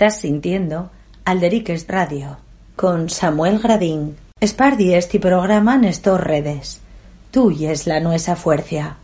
Estás sintiendo Alderiques Radio con Samuel Gradín. Espardi este programa en estas redes. y es la nuestra fuerza.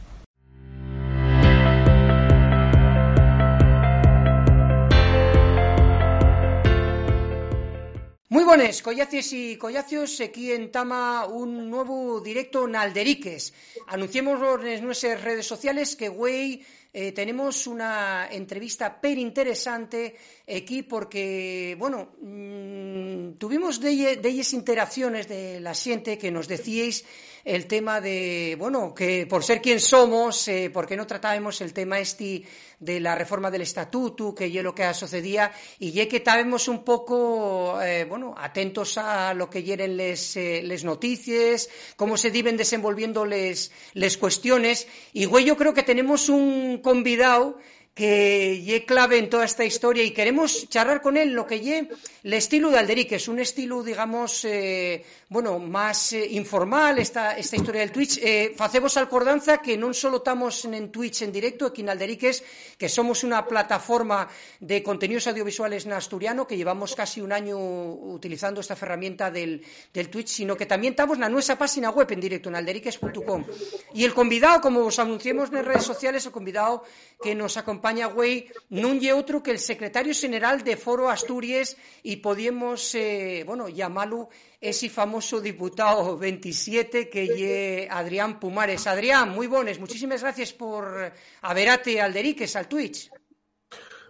Muy buenas, collacios y collacios, aquí en Tama un nuevo directo en Alderiques. Anunciemos en nuestras redes sociales que güey eh, tenemos una entrevista per interesante aquí porque, bueno, mmm, tuvimos de, de ellas interacciones de la gente que nos decíais el tema de, bueno, que por ser quien somos, eh, ¿por qué no tratábamos el tema este de la reforma del estatuto, que es lo que sucedía, y ya que estábamos un poco, eh, bueno, atentos a lo que hieren les, eh, les noticias, cómo se viven desenvolviendo les, les cuestiones, y güey, yo creo que tenemos un convidado que lle clave en toda esta historia y queremos charlar con él lo que lle el estilo de Alderique, es un estilo, digamos, eh, bueno, más eh, informal esta, esta historia del Twitch. Eh, facemos alcordanza que non solo estamos en Twitch en directo aquí en Alderiques, que somos una plataforma de contenidos audiovisuales en asturiano, que llevamos casi un año utilizando esta herramienta del, del Twitch, sino que también estamos en nuestra página web en directo, en alderiques.com. Y el convidado, como os anunciamos en redes sociales, el convidado que nos acompaña, güey, non lle outro que el secretario general de Foro Asturias y podíamos, eh, bueno, llamarlo ese famoso diputado 27 que es Adrián Pumares. Adrián, muy buenas, muchísimas gracias por haberate al Deriques, al Twitch.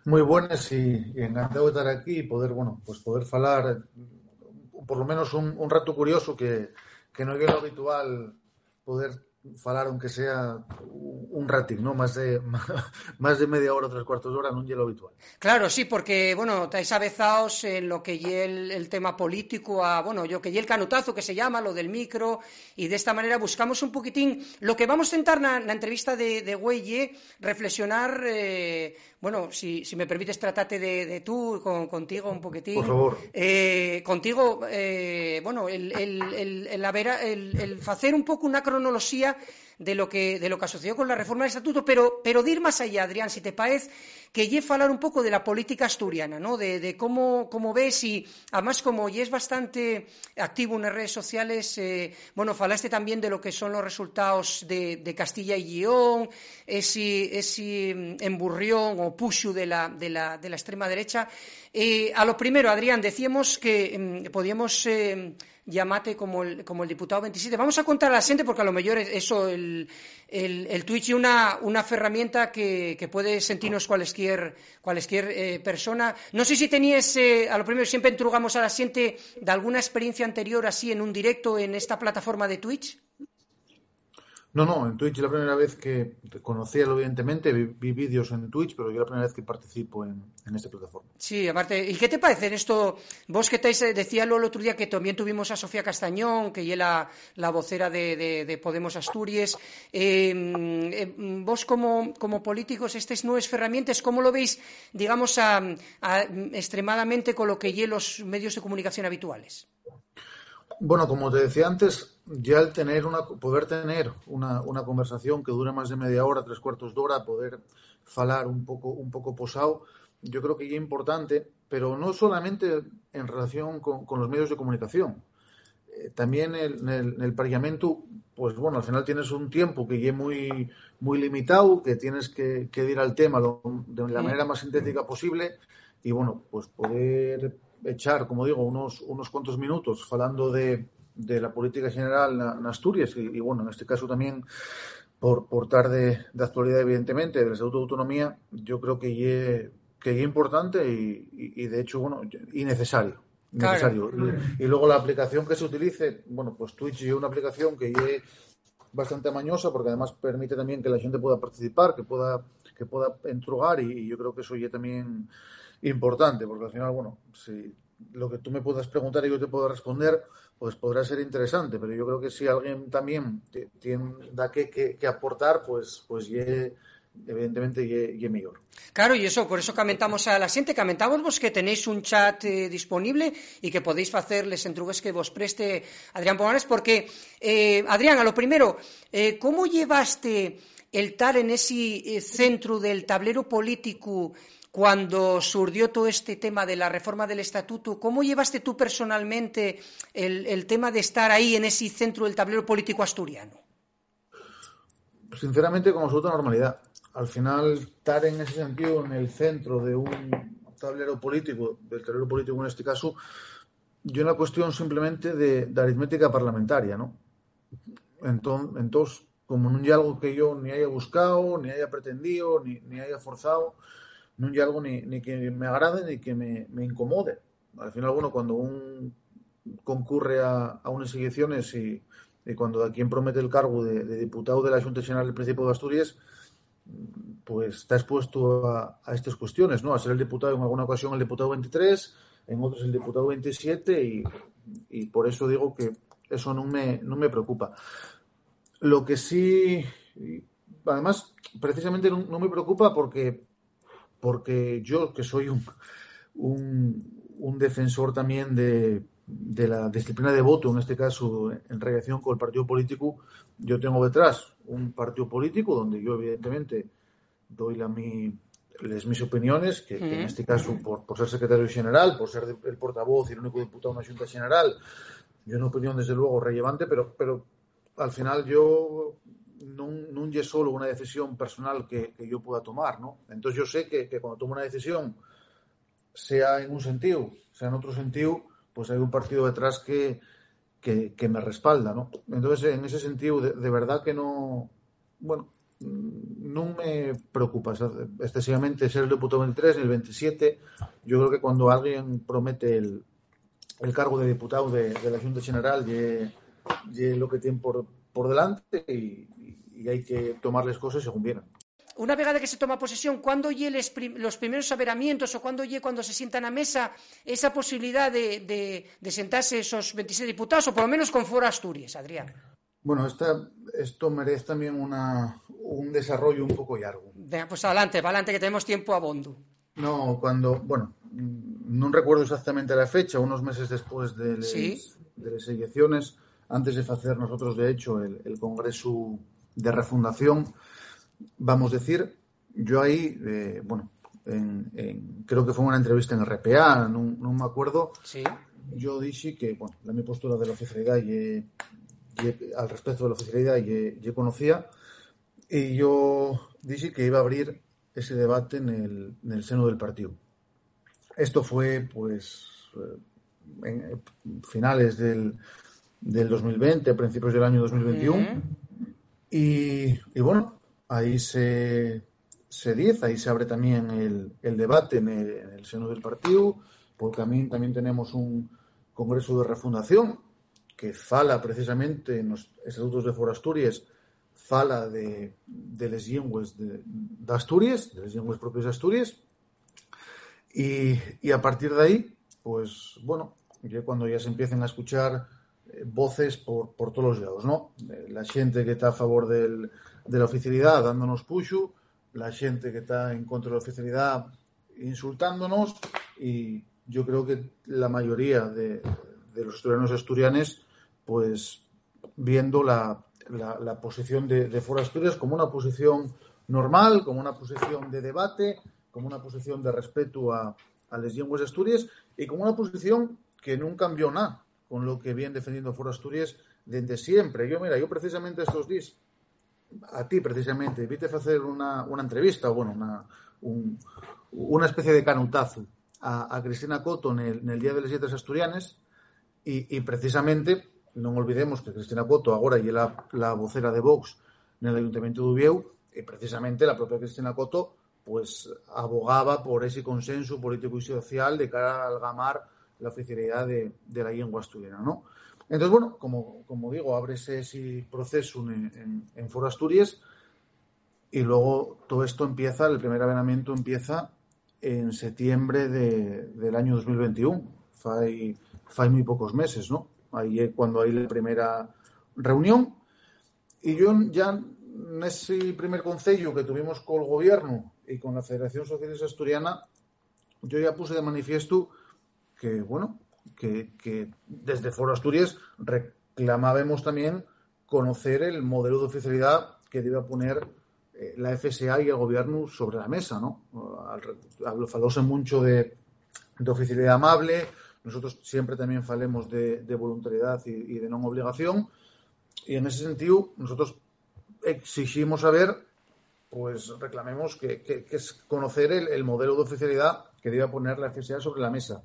Muy buenas y, encantado de estar aquí y poder, bueno, pues poder hablar por lo menos un, un rato curioso que, que no es lo habitual poder falar aunque sea un ratín, ¿no? Más de más de media hora, tres cuartos de hora, un hielo habitual. Claro, sí, porque, bueno, estáis avezados en lo que y el, el, tema político, a, bueno, yo que y el canutazo que se llama, lo del micro, y de esta manera buscamos un poquitín lo que vamos a intentar en la entrevista de, de Güelle, reflexionar, eh, bueno, si, si, me permites tratarte de, de tú, con, contigo un poquitín. Por favor. Eh, contigo, eh, bueno, el, el, el, el, haber, el, el hacer un poco una cronología de lo que de lo que con la reforma del estatuto, pero pero de más allá, Adrián, si te parece, que lle falar un pouco de la política asturiana, ¿no? De, de cómo, cómo ves y además como ya es bastante activo en las redes sociales, eh, bueno, falaste también de lo que son los resultados de, Castilla y León, ese, ese emburrión o pushu de la, de la, de la extrema derecha. Eh, a lo primero, Adrián, decíamos que eh, podíamos llamate como el, como el diputado 27. Vamos a contar a la gente porque a lo mejor eso, el, el, el Twitch es una, una herramienta que, que, puede sentirnos cualquier, cualquier eh, persona. No sé si tenías, eh, a lo primero siempre entrugamos a la gente de alguna experiencia anterior así en un directo en esta plataforma de Twitch. No, no, en Twitch la primera vez que conocía, evidentemente, vi, vídeos en Twitch, pero yo la primera vez que participo en, en, esta plataforma. Sí, aparte, ¿y qué te parece en esto? Vos que te decía el otro día que también tuvimos a Sofía Castañón, que es la, la vocera de, de, de, Podemos Asturias. Eh, eh, vos como, como políticos, estas nuevas herramientas, ¿cómo lo veis, digamos, extremadamente con lo que y los medios de comunicación habituales? Bueno, como te decía antes, ya el tener una, poder tener una, una, conversación que dure más de media hora, tres cuartos de hora, poder falar un poco, un poco posado, yo creo que ya es importante, pero no solamente en relación con, con los medios de comunicación. Eh, también en el, en el, Parlamento, pues bueno, al final tienes un tiempo que ya es muy, muy limitado, que tienes que, que ir al tema lo, de la manera más sintética posible y bueno, pues poder echar, como digo, unos, unos cuantos minutos hablando de, de la política general en Asturias y, y, bueno, en este caso también por, por dar de, de, actualidad, evidentemente, del Estatuto de Autonomía, yo creo que es que importante y, y, y, de hecho, bueno, y necesario. necesario. Claro. Y, y, luego la aplicación que se utilice, bueno, pues Twitch es una aplicación que es bastante amañosa porque además permite también que la gente pueda participar, que pueda, que pueda entrugar y, yo creo que eso ya también importante, porque al final, bueno, si lo que tú me puedas preguntar y yo te puedo responder, pues podrá ser interesante, pero yo creo que si alguien también tiene da que, que, que aportar, pues, pues ye, evidentemente ye mejor. Claro, y eso, por eso comentamos a la gente, comentamos vos que tenéis un chat eh, disponible y que podéis hacerles entrugues que vos preste Adrián Pomares, porque, eh, Adrián, a lo primero, eh, ¿cómo llevaste el tal en ese eh, centro del tablero político cuando surgió todo este tema de la reforma del estatuto, ¿cómo llevaste tú personalmente el, tema de estar ahí en ese centro del tablero político asturiano? Sinceramente, con absoluta normalidad. Al final, estar en ese sentido en el centro de un tablero político, del tablero político en este caso, yo una cuestión simplemente de, aritmética parlamentaria, ¿no? Entonces, como no hay algo que yo ni haya buscado, ni haya pretendido, ni, ni haya forzado, no hay algo ni, que me agrade ni que me, me, incomode. Al final, bueno, cuando un concurre a, a unas elecciones y, y, cuando a quien promete el cargo de, diputado de la Junta General del Principio de Asturias, pues está expuesto a, a, estas cuestiones, ¿no? A ser el diputado en alguna ocasión el diputado 23, en otros el diputado 27 y, y por eso digo que eso no me, no me preocupa. Lo que sí, además, precisamente no me preocupa porque porque yo, que soy un, un, defensor también de, de, la disciplina de voto, en este caso en relación con el partido político, yo tengo detrás un partido político donde yo evidentemente doy la, mi, les, mis opiniones, que, que, en este caso por, por, ser secretario general, por ser el portavoz y el único diputado de una junta general, yo una opinión desde luego relevante, pero, pero al final yo no es solo una decisión personal que, que, yo pueda tomar, ¿no? Entonces yo sé que, que, cuando tomo una decisión, sea en un sentido, sea en otro sentido, pues hay un partido detrás que, que me respalda, ¿no? Entonces, en ese sentido, de, de, verdad que no, bueno, no me preocupa excesivamente ser el diputado 23 ni el 27. Yo creo que cuando alguien promete el, el cargo de diputado de, de la Junta General, y, lo que tiene por, por delante y hay que tomarles cosas según vienen. Una vegada que se toma posesión, ¿cuándo lle los primeros averamientos o cuándo lle cuando se sientan a mesa esa posibilidad de, de, de sentarse esos 26 diputados, o por lo menos con Foro Asturias, Adrián? Bueno, esta, esto merece también una, un desarrollo un poco largo. Pues adelante, adelante, que tenemos tiempo a bondo. No, cuando, bueno, no recuerdo exactamente la fecha, unos meses después de las ¿Sí? de elecciones, antes de hacer nosotros, de hecho, el, el Congreso de refundación, vamos a decir, yo ahí, eh, bueno, en, en, creo que fue una entrevista en RPA, no, no me acuerdo, sí. yo dije que, bueno, la mi postura de la oficialidad y, y al respecto de la oficialidad y, yo conocía, y yo dije que iba a abrir ese debate en el, en el seno del partido. Esto fue, pues, en finales del, del 2020, a principios del año 2021. Uh -huh. Y, y, bueno, ahí se, se dice, ahí se abre también el, el debate en el, en el, seno del partido, porque también, también tenemos un congreso de refundación que fala precisamente en los estatutos de For Asturias, fala de, de les llengües de, de, Asturias, de les llengües propias de Asturias, y, y a partir de ahí, pues bueno, ya cuando ya se empiecen a escuchar voces por, por todos los lados, ¿no? La xente que está a favor del, de la oficialidad dándonos puxo, la xente que está en contra de la oficialidad insultándonos y yo creo que la mayoría de, de los asturianos asturianes pues viendo la, la, posición de, de Asturias como una posición normal, como una posición de debate, como una posición de respeto a, a las lenguas Asturias y como una posición que no cambió nada con lo que viene defendiendo Foro Asturias desde siempre. Yo, mira, yo precisamente estos días, a ti precisamente, viste a hacer una, una entrevista, bueno, una, un, una especie de canutazo a, a Cristina Coto en el, Día de las Letras Asturianes y, precisamente, no olvidemos que Cristina Coto ahora y la, la vocera de Vox en el Ayuntamiento de Ubieu, y precisamente la propia Cristina Coto pues abogaba por ese consenso político y social de cara al gamar la oficialidad de, de la lengua asturiana, ¿no? Entonces, bueno, como, como digo, abre ese, ese proceso en, en, en, Foro Asturias y luego todo esto empieza, el primer avenamiento empieza en septiembre de, del año 2021. Fai, fai muy pocos meses, ¿no? Ahí es cuando hay la primera reunión y yo ya en ese primer concello que tuvimos con el gobierno y con la Federación Socialista Asturiana, yo ya puse de manifiesto que, bueno, que, que desde Foro Asturias reclamábamos también conocer el modelo de oficialidad que debe poner eh, la FSA y el gobierno sobre la mesa, ¿no? Falóse mucho de, de oficialidad amable, nosotros siempre también falemos de, de voluntariedad y, de no obligación, y en ese sentido nosotros exigimos saber, pues reclamemos que, que, es conocer el, el, modelo de oficialidad que debe poner la FSA sobre la mesa.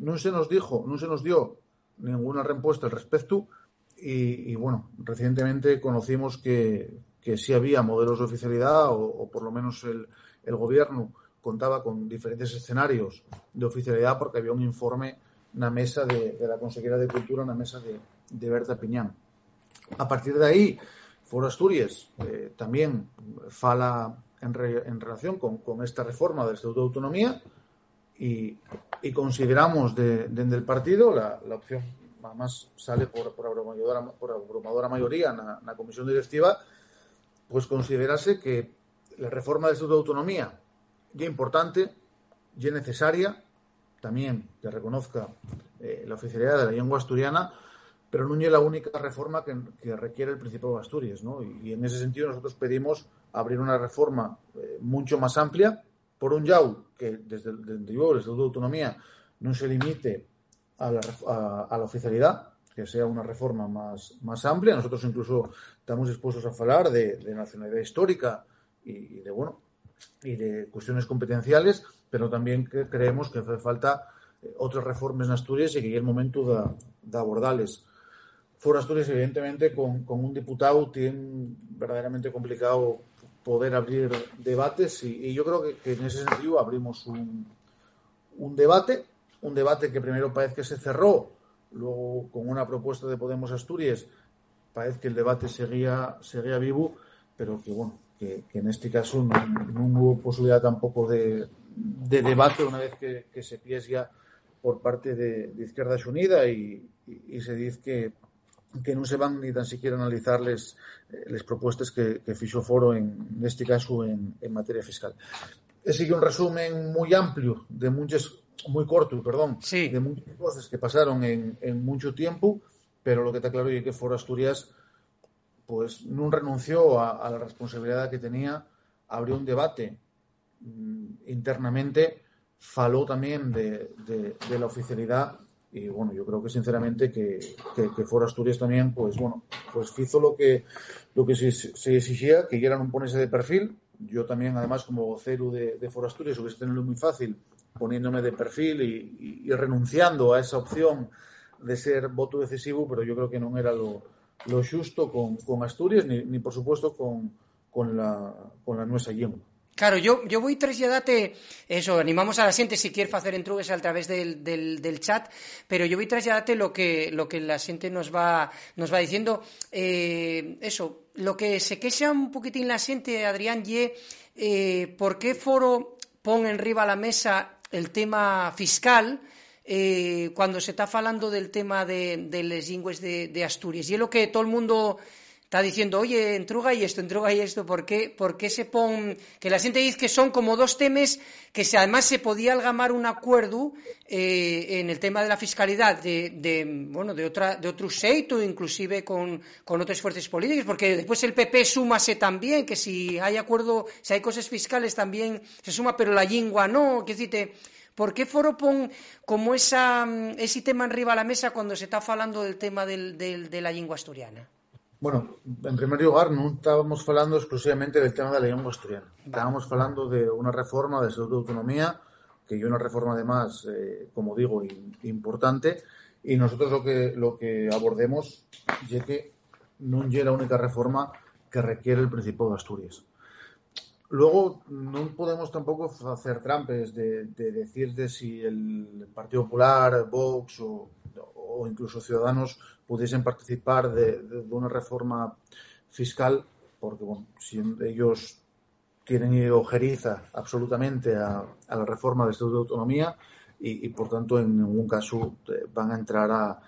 No se nos dijo, no se nos dio ninguna respuesta al respecto, y, bueno, recientemente conocimos que, que sí había modelos de oficialidad o, por lo menos el, el, gobierno contaba con diferentes escenarios de oficialidad porque había un informe en la mesa de, de la consejera de Cultura, en la mesa de, de, Berta Piñán. A partir de ahí, Foro Asturias eh, también fala en, re, en relación con, con, esta reforma del Estatuto de Autonomía y, y consideramos desde de, el partido la, opción más sale por, por, abrumadora, por abrumadora mayoría en la, comisión directiva pues considerase que la reforma del Estatuto de Autonomía ya importante, ya necesaria, también que reconozca eh, la oficialidad de la lengua asturiana, pero no es la única reforma que, requiere el Principado de Asturias. ¿no? Y, y, en ese sentido nosotros pedimos abrir una reforma eh, mucho más amplia, por un lado, que desde, desde el Estatuto de Autonomía no se limite a la, a, a la oficialidad, que sea una reforma más, más amplia. Nosotros incluso estamos dispuestos a hablar de, de nacionalidad histórica y, y, de bueno y de cuestiones competenciales, pero también que creemos que hace falta eh, otras reformas en Asturias y que ya es el momento de, de abordarles. Foro Asturias, evidentemente, con, con, un diputado tiene verdaderamente complicado poder abrir debates y, y yo creo que, en ese sentido abrimos un, un debate, un debate que primero parece que se cerró Luego, con una propuesta de Podemos Asturias, parece que el debate seguía, seguía vivo, pero que, bueno, que, que en este caso no, hubo posibilidad tampoco de, de debate una vez que, se piesga por parte de, Izquierda Unida y, y, se dice que, que no se van ni tan siquiera a analizar les, les propuestas que, que fixo foro en, en este caso en, en materia fiscal. Es sigue un resumen muy amplio de muchas muy corto, perdón, sí. de muchas cosas que pasaron en, en, mucho tiempo, pero lo que está claro es que Foro Asturias pues no renunció a, a la responsabilidad que tenía, abrió un debate mmm, internamente, faló también de, de, de, la oficialidad y bueno, yo creo que sinceramente que, que, que Asturias también, pues bueno, pues hizo lo que, lo que se, exigía, que quieran un ponerse de perfil. Yo también, además, como vocero de, de Foro Asturias, hubiese tenido muy fácil poniéndome de perfil y, renunciando a esa opción de ser voto decisivo, pero yo creo que no era lo, justo con, con Asturias, ni, ni, por supuesto con, con, la, con la nuestra lengua. Claro, yo, yo voy trasladarte eso, animamos a la gente si quiere hacer entrugues a través del, del, chat, pero yo voy trasladarte lo que, lo que la gente nos va, nos va diciendo. Eh, eso, lo que se queja un poquitín la gente, Adrián, y eh, ¿por qué Foro pone en riba la mesa el tema fiscal eh, cuando se está falando del tema de, de les lingües de, de, Asturias. Y es lo que todo el mundo está diciendo, oye, entruga y esto, entruga y esto, ¿por qué, por qué se pon...? Que la gente dice que son como dos temas que además se podía algamar un acuerdo eh, en el tema de la fiscalidad de, bueno, de, otra, de otro seito, inclusive con, con otras fuerzas políticas, porque después el PP súmase también, que si hay acuerdo, si hay cosas fiscales también se suma, pero la lengua no, que decirte... ¿Por qué Foro pon como esa, ese tema arriba a la mesa cuando se está hablando del tema del, del, de la lengua asturiana? Bueno, en primer lugar, no estábamos hablando exclusivamente del tema de la lengua asturiana. Estábamos hablando de una reforma de salud de autonomía, que es una reforma además, eh, como digo, importante, y nosotros lo que, lo que abordemos es que no es la única reforma que requiere el Principado de Asturias. Luego, no podemos tampoco hacer trampes de, de decir de si el Partido Popular, Vox o, o incluso Ciudadanos pudiesen participar de, de, de, una reforma fiscal, porque bueno, si ellos tienen ojeriza absolutamente a, a la reforma del Estatuto de Autonomía y, y, por tanto, en ningún caso eh, van a entrar a,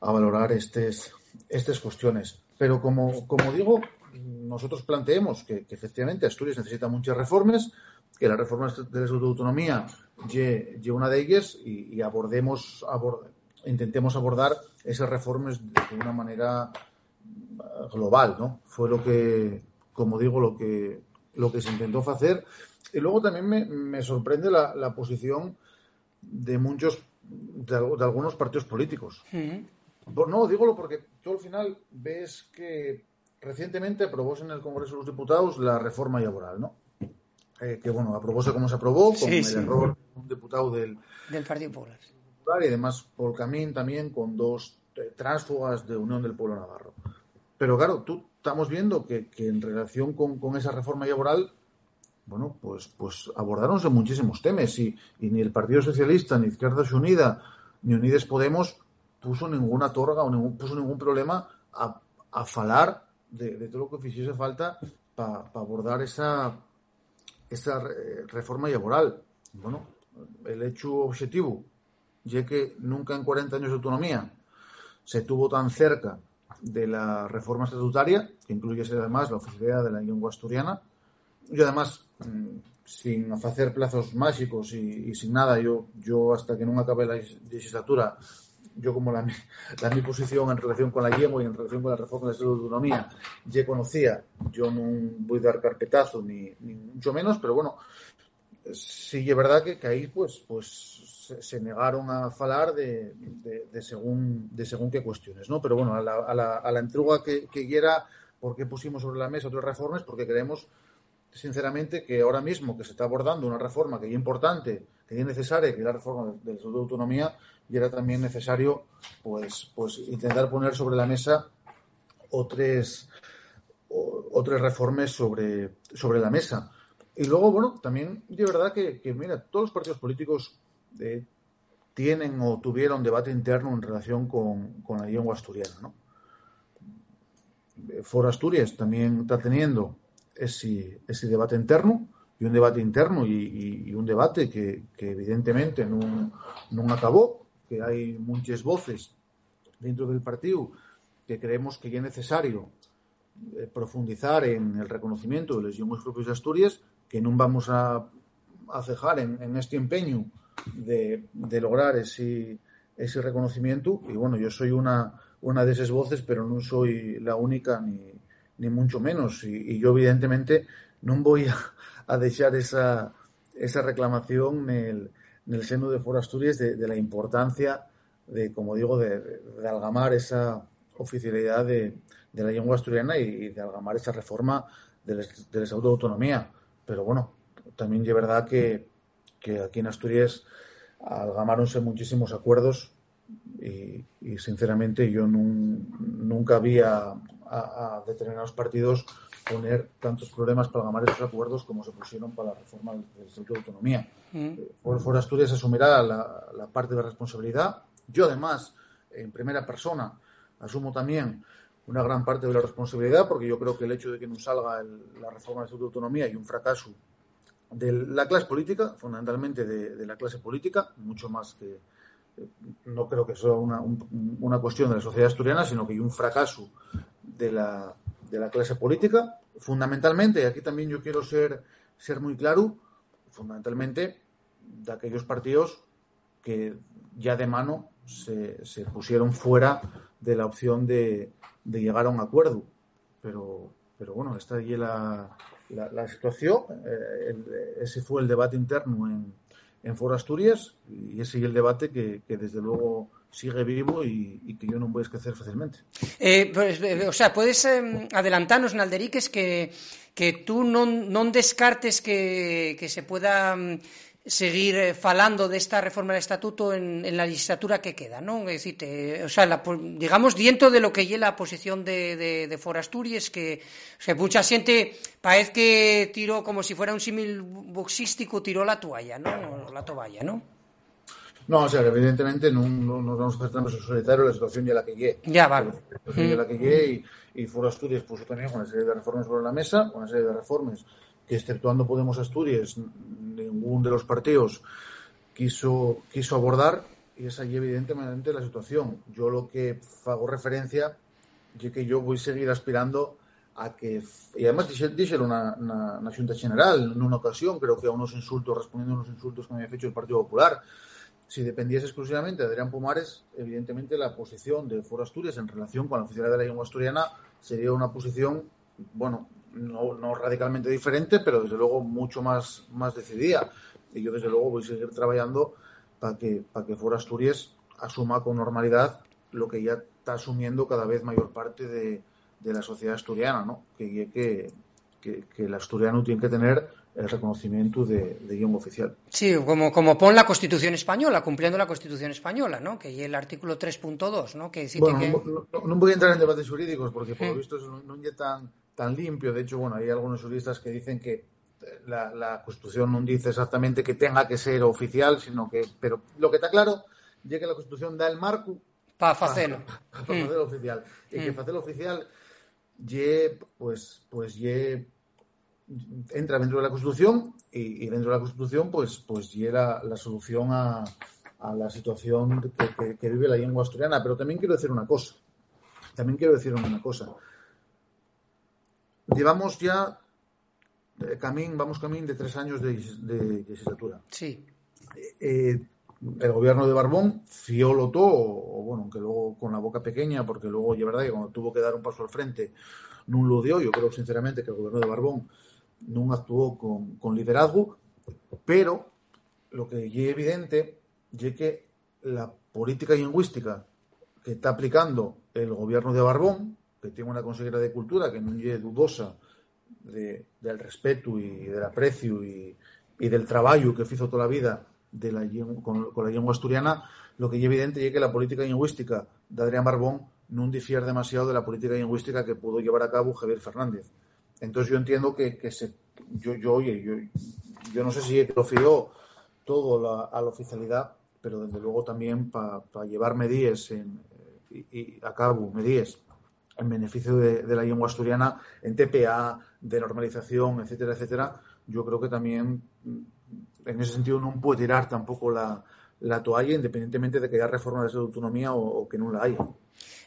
a valorar estas cuestiones. Pero como, como digo, nosotros planteemos que, que, efectivamente Asturias necesita muchas reformas, que la reforma del Estatuto de Autonomía lleve una de ellas y, y abordemos, abord, intentemos abordar esas reformas de una manera global, ¿no? Fue lo que, como digo, lo que lo que se intentó hacer. Y luego también me, me sorprende la, la, posición de muchos, de, de algunos partidos políticos. Pues no, dígolo porque tú al final ves que recientemente aprobóse en el Congreso de los Diputados la reforma laboral, ¿no? Eh, que bueno, aprobóse como se aprobó, con Sí, el sí. error de un diputado del, Del Partido Popular. Y además por camín también con dos tránsfugas de Unión del Pueblo Navarro. Pero claro, tú estamos viendo que, que en relación con, con esa reforma laboral, bueno, pues, pues abordáronse muchísimos temas y, y ni el Partido Socialista, ni Izquierda Unida, ni Unides Podemos puso ninguna torga o ningún, puso ningún problema a, a falar de, de todo lo que fixese falta para pa abordar esa, esa re- reforma laboral. Bueno, el hecho objetivo ya que nunca en 40 años de autonomía se tuvo tan cerca de la reforma estatutaria, que incluye además la oficialidad de la lengua asturiana, y además, mm, sin hacer plazos mágicos y, sin nada, yo, yo hasta que no acabe la legis- legislatura, yo como la, la mi posición en relación con la lengua y en relación con la reforma de la autonomía, ya conocía, yo no voy a dar carpetazo ni, ni mucho menos, pero bueno, sí es verdad que, ahí pues pues se, negaron a falar de, de, según de según qué cuestiones, ¿no? Pero bueno, a la, a la, a la entrega que, que quiera, ¿por qué pusimos sobre la mesa otras reformas? Porque creemos sinceramente que ahora mismo que se está abordando una reforma que es importante, que es necesaria, que es la reforma del Estatuto de Autonomía, y era también necesario pues pues intentar poner sobre la mesa otras otras reformas sobre, sobre la mesa. Y luego, bueno, también de verdad que, mira, todos los partidos políticos eh, tienen o tuvieron debate interno en relación con, la lengua asturiana, ¿no? Eh, Foro Asturias también está teniendo ese, ese debate interno y un debate interno y, un debate que, evidentemente no, no acabó, que hay muchas voces dentro del partido que creemos que ya es necesario eh, profundizar en el reconocimiento de los idiomas propios de Asturias, que no vamos a, cejar en, este empeño de, de lograr ese, reconocimiento. Y bueno, yo soy una, de esas voces, pero no soy la única ni, mucho menos. Y, yo evidentemente no voy a, a dejar esa, esa reclamación en el, en el seno de Foro Asturias de, de la importancia de, como digo, de, de, de algamar esa oficialidad de, de la lengua asturiana y, de algamar esa reforma Estatuto de Autonomía. Pero bueno, también es verdad que, que aquí en Asturias algamáronse muchísimos acuerdos y, y, sinceramente yo nun- nunca vi a, a- a determinados partidos poner tantos problemas para algamar esos acuerdos como se pusieron para la reforma del, Estatuto de Autonomía. Mm. Por, por Asturias asumirá la, la parte de responsabilidad. Yo, además, en primera persona, asumo también una gran parte de la responsabilidad, porque yo creo que el hecho de que no salga el- la reforma del Estatuto de Autonomía y un fracaso de la clase política, fundamentalmente de, la clase política, mucho más que. eh, No creo que sea una, un- una cuestión de la sociedad asturiana, sino que hay un fracaso de la, de la clase política, fundamentalmente, y aquí también yo quiero ser, ser muy claro, fundamentalmente de aquellos partidos que ya de mano se, se pusieron fuera de la opción de, de llegar a un acuerdo. Pero, pero bueno, esta es la, la, la situación. Eh, el- ese fue el debate interno en, en Foro Asturias y ese es el debate que, que desde luego sigue vivo y, y que yo no voy a esquecer fácilmente. Eh, pues, eh, o sea, podes eh, adelantarnos, Nalderiques, que, que tú non, non descartes que, que se pueda mm, seguir eh, falando desta reforma del estatuto en, en la legislatura que queda, non? É dicir, te, o sea, la, po- digamos, diento de lo que lle la posición de, de, de que, o sea, mucha xente parece que tiró como si fuera un símil boxístico, tiró la toalla, ¿no? La toalla, ¿no? No, o sea, evidentemente no, no nos vamos a hacer en solitario, la situación ya la que llegue. Ya, vale. La situación ya la que llegue y, y Foro Asturias puso también una serie de reformas sobre la mesa, una serie de reformas que exceptuando Podemos Asturias, ningún de los partidos quiso, quiso abordar y esa y evidentemente la situación. Yo lo que hago referencia es que yo voy a seguir aspirando a que, y además dije una, una, una Junta General en una ocasión, creo que a unos insultos, respondiendo a unos insultos que me había hecho el Partido Popular, si dependiese exclusivamente de Adrián Pumares, evidentemente la posición de Foro Asturias en relación con la oficialidad de la lengua asturiana sería una posición, bueno, no, no, radicalmente diferente, pero desde luego mucho más, más decidida. Y yo desde luego voy a seguir trabajando para que, para que Foro Asturias asuma con normalidad lo que ya está asumiendo cada vez mayor parte de, de la sociedad asturiana, ¿no? Que, que, que, que el asturiano tiene que tener el reconocimiento de, de guion oficial. Sí, como, como pon la Constitución española, cumpliendo la Constitución española, ¿no? Que y el artículo 3.2, ¿no? Que bueno, que... No, no, no, voy a entrar en debates jurídicos porque por lo visto no, no es tan, tan limpio. De hecho, bueno, hay algunos juristas que dicen que la, la, Constitución no dice exactamente que tenga que ser oficial, sino que... Pero lo que está claro es que la Constitución da el marco para facelo. Para mm. oficial. Y mm. que facelo oficial ye, pues, pues ye entra dentro de la Constitución y, y, dentro de la Constitución pues, pues llega la solución a, a la situación que, que, que, vive la lengua asturiana. Pero también quiero decir una cosa. También quiero decir una cosa. Llevamos ya eh, camín, vamos camín de tres años de, de, legislatura. Sí. Eh, el gobierno de Barbón fiolo todo, o, o, bueno, aunque luego con la boca pequeña, porque luego, es verdad que cuando tuvo que dar un paso al frente, no lo dio. Yo creo sinceramente que el gobierno de Barbón non actuou con, con liderazgo, pero lo que é evidente é que la política lingüística que está aplicando el gobierno de Barbón, que tiene una consejera de cultura que non é dudosa de, del respeto e del aprecio e, e del traballo que fizo toda a vida de la, con, con la lengua asturiana, lo que é evidente é que la política lingüística de Adrián Barbón non difiere demasiado de la política lingüística que pudo llevar a cabo Javier Fernández. Entonces yo entiendo que, que se, yo, yo, oye, yo, yo no sé si lo fió todo la, a la oficialidad, pero desde luego también para pa llevar medidas y, y, a cabo, medidas en beneficio de, la lengua asturiana, en TPA, de normalización, etcétera, etcétera, yo creo que también en ese sentido no puede tirar tampoco la, la toalla, independientemente de que haya reforma de autonomía o, que no la haya.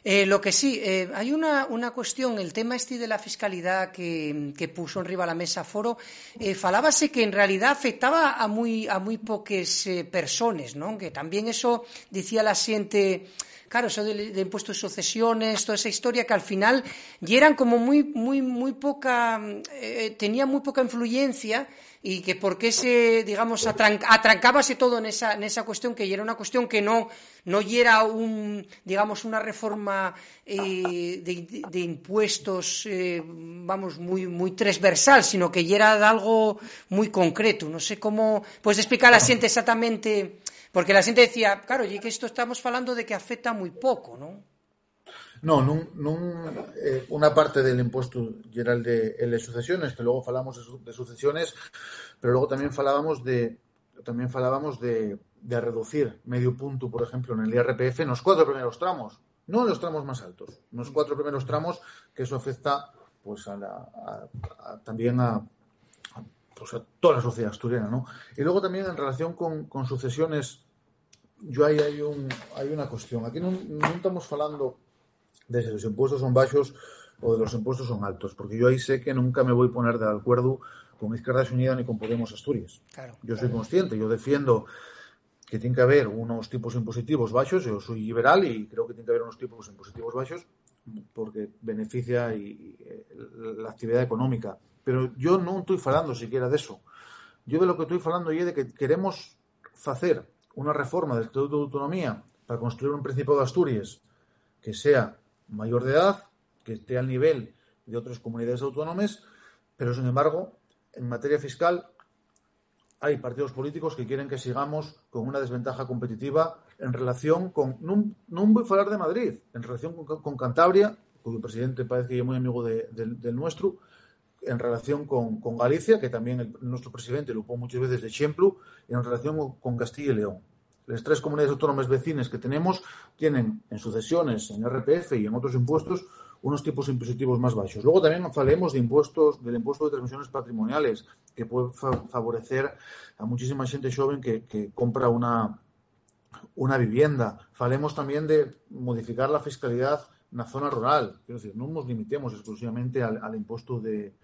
Eh, lo que sí, eh, hay una, cuestión, el tema este de la fiscalidad que, puso en riba la mesa foro, eh, falábase que en realidad afectaba a muy, a muy eh, personas, ¿no? Que también eso decía la siente claro, eso de, de, impuestos de sucesiones, toda esa historia que al final ya eran como muy, muy, muy poca, eh, tenía muy poca influencia y que por qué se, digamos, atran, atrancábase todo en esa, en esa cuestión, que ya era una cuestión que no, no era un, digamos, una reforma eh, de, de, impuestos, eh, vamos, muy, muy transversal, sino que ya era de algo muy concreto. No sé cómo, puedes explicar a la gente exactamente Porque la xente decía, claro, e que isto estamos falando de que afecta moi pouco, non? No, nun, nun, eh, unha parte del impuesto general de, de sucesiones, que logo falamos de, sucesiones, pero logo tamén falábamos de tamén falábamos de, reducir medio punto, por exemplo, en el IRPF nos cuatro primeros tramos, non los tramos máis altos, nos cuatro primeros tramos que eso afecta pues a la, a, a, también a, pues a toda la sociedad asturiana, ¿no? Y luego también en relación con, con sucesiones, yo ahí hay, un, hay una cuestión. Aquí no, no estamos hablando de si los impuestos son bajos o de los impuestos son altos, porque yo ahí sé que nunca me voy a poner de acuerdo con Izquierda Unida ni con Podemos Asturias. Claro, yo soy claro. consciente, yo defiendo que tiene que haber unos tipos impositivos bajos, yo soy liberal y creo que tiene que haber unos tipos impositivos bajos porque beneficia y, y, eh, la actividad económica pero yo non estou falando siquiera de eso. Yo de lo que estou falando é de que queremos facer unha reforma del Estatuto de Autonomía para construir un Principado de Asturias que sea mayor de edad, que esté al nivel de otras comunidades autónomas, pero sin embargo, en materia fiscal hay partidos políticos que quieren que sigamos con una desventaja competitiva en relación con, non, non voy a falar de Madrid, en relación con, Cantabria, cuyo presidente parece que é moi amigo de, del nuestro, en relación con, con Galicia, que también nuestro presidente lo pone muchas veces de ejemplo, y en relación con Castilla y León. Las tres comunidades autónomas vecinas que tenemos tienen en sucesiones, en RPF y en otros impuestos unos tipos impositivos más bajos. Luego también falemos de impuestos, del impuesto de transmisiones patrimoniales, que puede fa favorecer a muchísima gente joven que, compra una, una vivienda. Falemos también de modificar la fiscalidad en la zona rural. Quiero decir, no nos limitemos exclusivamente al, al de,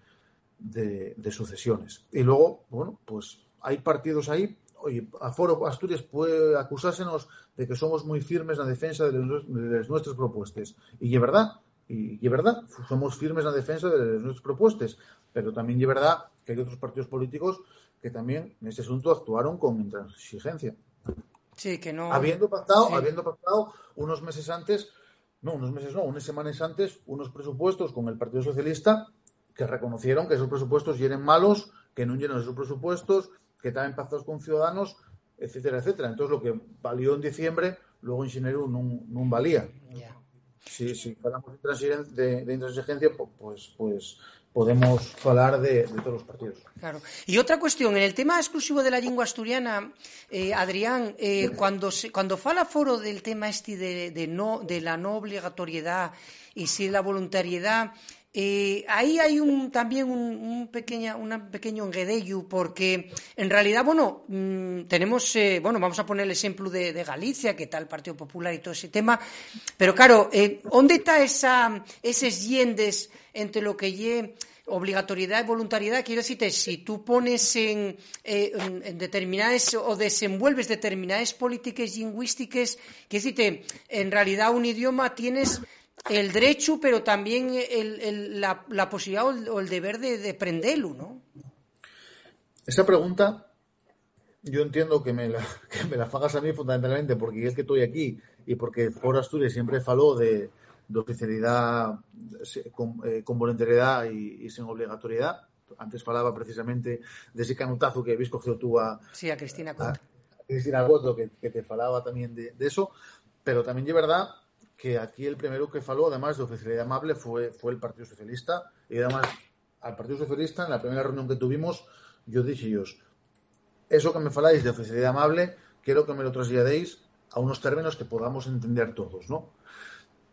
de, de, sucesiones. Y luego, bueno, pues hay partidos ahí. Oye, a Foro Asturias puede acusársenos de que somos muy firmes en la defensa de, los, de nuestras propuestas. Y es verdad, y es verdad, somos firmes en la defensa de nuestras propuestas, pero también es verdad que hay otros partidos políticos que también en ese asunto actuaron con intransigencia. Sí, que no. Habiendo pactado, habiendo pactado unos meses antes, no, unos meses no, unas semanas antes, unos presupuestos con el Partido Socialista que reconocieron que esos presupuestos eran malos, que no llenan esos presupuestos, que estaban pactados con ciudadanos, etcétera, etcétera. Entonces, lo que valió en diciembre, luego en enero no, no valía. Si, si hablamos de, de, intransigencia, pues, pues podemos hablar de, todos los partidos. Claro. Y otra cuestión, en el tema exclusivo de la lengua asturiana, eh, Adrián, eh, cuando se, cuando fala foro del tema este de, de, no, de la no obligatoriedad y si la voluntariedad, eh, ahí hay un, también un, pequeña, un pequeño enguedello porque en realidad, bueno, mm, tenemos, eh, bueno, vamos a poner el ejemplo de, Galicia, que el Partido Popular y todo ese tema, pero claro, eh, ¿dónde está esa, esos yendes entre lo que lle obligatoriedad y voluntariedad? Quiero decirte, si tú pones en, en, determinadas o desenvuelves determinadas políticas lingüísticas, quiero decirte, en realidad un idioma tienes el derecho, pero también la, posibilidad o el, deber de, de, prenderlo, ¿no? Esa pregunta yo entiendo que me la, que me la fagas a mí fundamentalmente porque es que estoy aquí y porque por Asturias siempre faló de, oficialidad con, eh, voluntariedad y, sin obligatoriedad. Antes falaba precisamente de ese canutazo que habéis cogido tú a... Sí, a Cristina Cota. Cristina que, te falaba también de, de, eso. Pero también es verdad que aquí el primero que faló, además de oficialidad amable, fue, fue el Partido Socialista. Y además, al Partido Socialista, en la primera reunión que tuvimos, yo dije ellos, eso que me faláis de oficialidad amable, quiero que me lo trasladéis a unos términos que podamos entender todos, ¿no?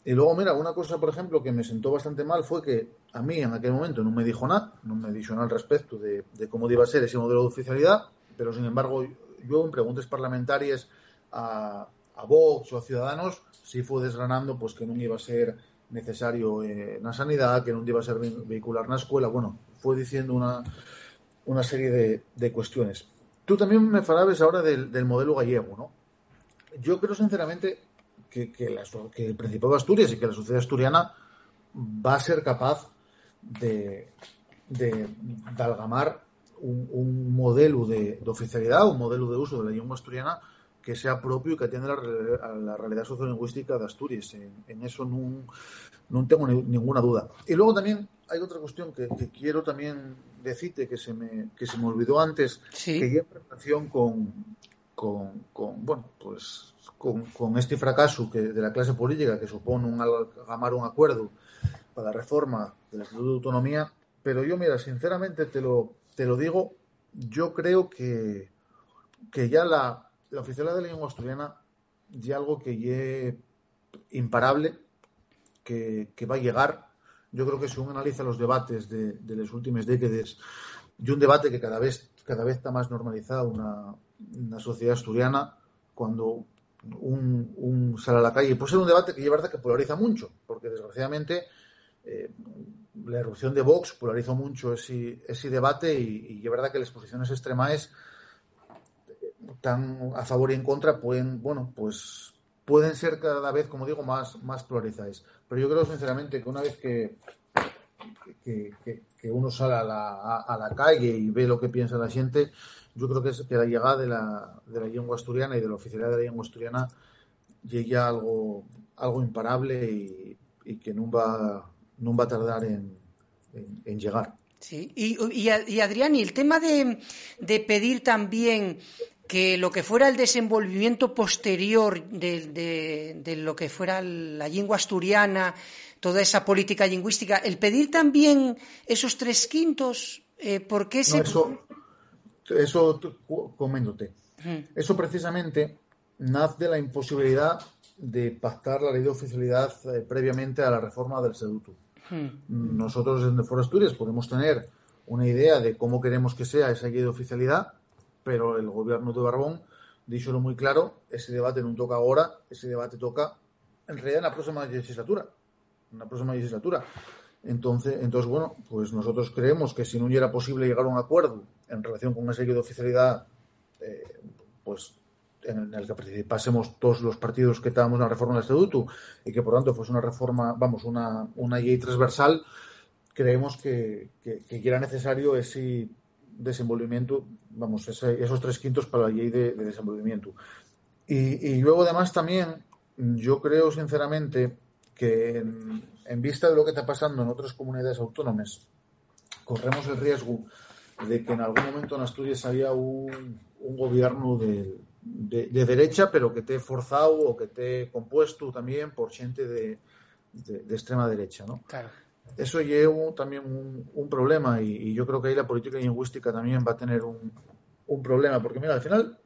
Y luego, mira, una cosa, por ejemplo, que me sentó bastante mal fue que a mí en aquel momento no me dijo nada, no me dijo nada al respecto de, de cómo iba a ser ese modelo de oficialidad, pero sin embargo, yo en preguntas parlamentarias a, a Vox o a Ciudadanos si fue desgranando pues que no iba a ser necesario en la sanidad, que no iba a ser vehicular en la escuela, bueno, fue diciendo una, una serie de, de cuestiones. Tú también me falabas ahora del, del, modelo gallego, ¿no? Yo creo sinceramente que, que, la, que, el Principado de Asturias y que la sociedad asturiana va a ser capaz de, de, de algamar un, un modelo de, de, oficialidad, un modelo de uso de la lengua asturiana que sea propio y que atienda a la realidad sociolingüística de Asturias. En, eso no, tengo ninguna duda. Y luego también hay otra cuestión que, quiero también decirte que se me, que se me olvidó antes, que ya en relación con, con, bueno, pues con, este fracaso que, de la clase política que supone un agamar un acuerdo para la reforma del Estatuto de Autonomía, pero yo, mira, sinceramente te lo, te lo digo, yo creo que, que ya la, la oficialidad de la lengua asturiana y algo que es imparable, que, va a llegar. Yo creo que si uno analiza los debates de, de las últimas décadas y un debate que cada vez, cada vez está más normalizado una, una sociedad asturiana, cuando un, sale a la calle, puede ser un debate que es verdad que polariza mucho, porque desgraciadamente eh, la erupción de Vox polarizó mucho ese, ese debate y, y es verdad que las posiciones extremas tan a favor y en contra pueden, bueno, pues pueden ser cada vez, como digo, más, más. Pero yo creo sinceramente que una vez que, que, que, uno sale a la, a, la, calle y ve lo que piensa la gente, yo creo que, es, que la llegada de la, de la lengua asturiana y de la oficialidad de la lengua asturiana llega algo, algo imparable y, y que no va, no va a tardar en, en, llegar. Sí, y, y, y, Adrián, y el tema de, de pedir también que lo que fuera el desenvolvimiento posterior de, de, lo que fuera la lengua asturiana, toda esa política lingüística, el pedir también esos tres quintos, eh, ¿por qué se...? eso, eso coméndote. Eso precisamente nace de la imposibilidad de pactar la ley de oficialidad eh, previamente a la reforma del Estatuto. Nosotros en Foro Asturias podemos tener una idea de cómo queremos que sea esa ley de oficialidad, pero el gobierno de Barbón díxolo muy claro, ese debate no toca ahora, ese debate toca en realidad en la próxima legislatura, en próxima legislatura. Entonces, entonces bueno, pues nosotros creemos que si no era posible llegar a un acuerdo en relación con esa ley de oficialidad, eh, pues en el que participásemos todos los partidos que estábamos en la reforma del estatuto y que por tanto fuese una reforma, vamos, una, una ley transversal, creemos que, que, era necesario ese desenvolvimiento, vamos, esos tres quintos para la ley de, desenvolvimiento. Y, luego además también yo creo sinceramente que en, vista de lo que está pasando en otras comunidades autónomas, corremos el riesgo de que en algún momento en Asturias haya un, gobierno de, de, derecha, pero que te forzado o que te compuesto también por gente de, de extrema derecha, ¿no? Claro. Eso lleva también un, problema y, yo creo que ahí la política lingüística también va a tener un, un problema, porque mira, al final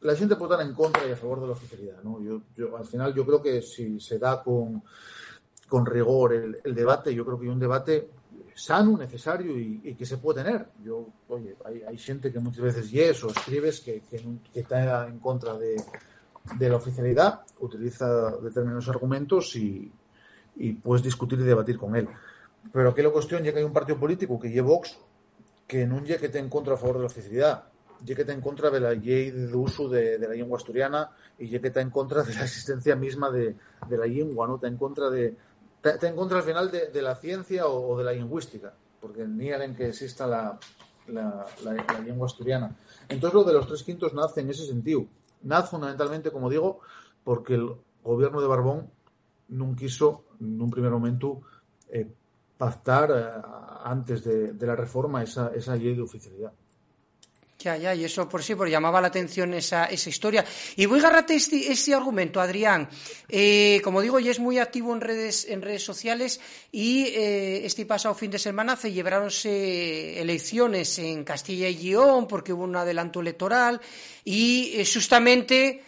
la gente puede estar en contra y a favor de la oficialidad, ¿no? Yo, yo, al final yo creo que si se da con, con rigor el, debate, yo creo que hay un debate sano, necesario y, que se puede tener. Yo, oye, hay, gente que muchas veces yes o escribes que, que, está en contra de, de, la oficialidad, utiliza determinados argumentos y, y, puedes discutir y debatir con él. Pero aquí la cuestión ya que hay un partido político que lleva Vox que no llegue que esté en contra a favor de la oficialidad, llegue que esté en contra de la ley de de, de la lengua asturiana y llegue que está en contra de la existencia misma de, de la lengua, ¿no? Está en contra de, contra al final de, la ciencia o, de la lingüística, porque niegan que exista la, la, lengua asturiana. Entonces lo de los tres quintos nace en ese sentido. Nace fundamentalmente, como digo, porque el gobierno de Barbón no quiso en un primer momento eh, pactar eh, antes de, de, la reforma esa, esa ley de oficialidad. Ya, ya, y eso por sí, por llamaba la atención esa, esa historia. Y voy a agarrarte este, este argumento, Adrián. Eh, como digo, ya es muy activo en redes, en redes sociales y este pasado fin de semana celebráronse elecciones en Castilla y León porque hubo un adelanto electoral y justamente,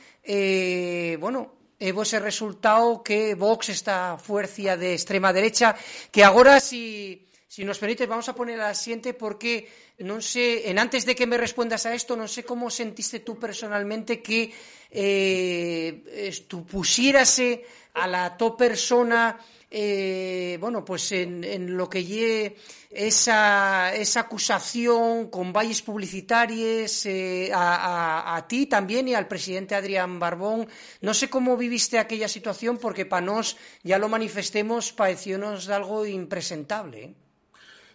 bueno, e vos resultado que Vox, esta fuercia de extrema derecha, que agora si si nos permites, vamos a poner la siguiente porque no sé, en antes de que me respondas a esto, no sé cómo sentiste tú personalmente que eh, tú pusiérase a la top persona, eh, bueno, pues en, lo que lle esa, esa acusación con valles publicitarios eh, a, a, ti también y al presidente Adrián Barbón. No sé cómo viviste aquella situación porque para nos, ya lo manifestemos, pareciónos de algo impresentable.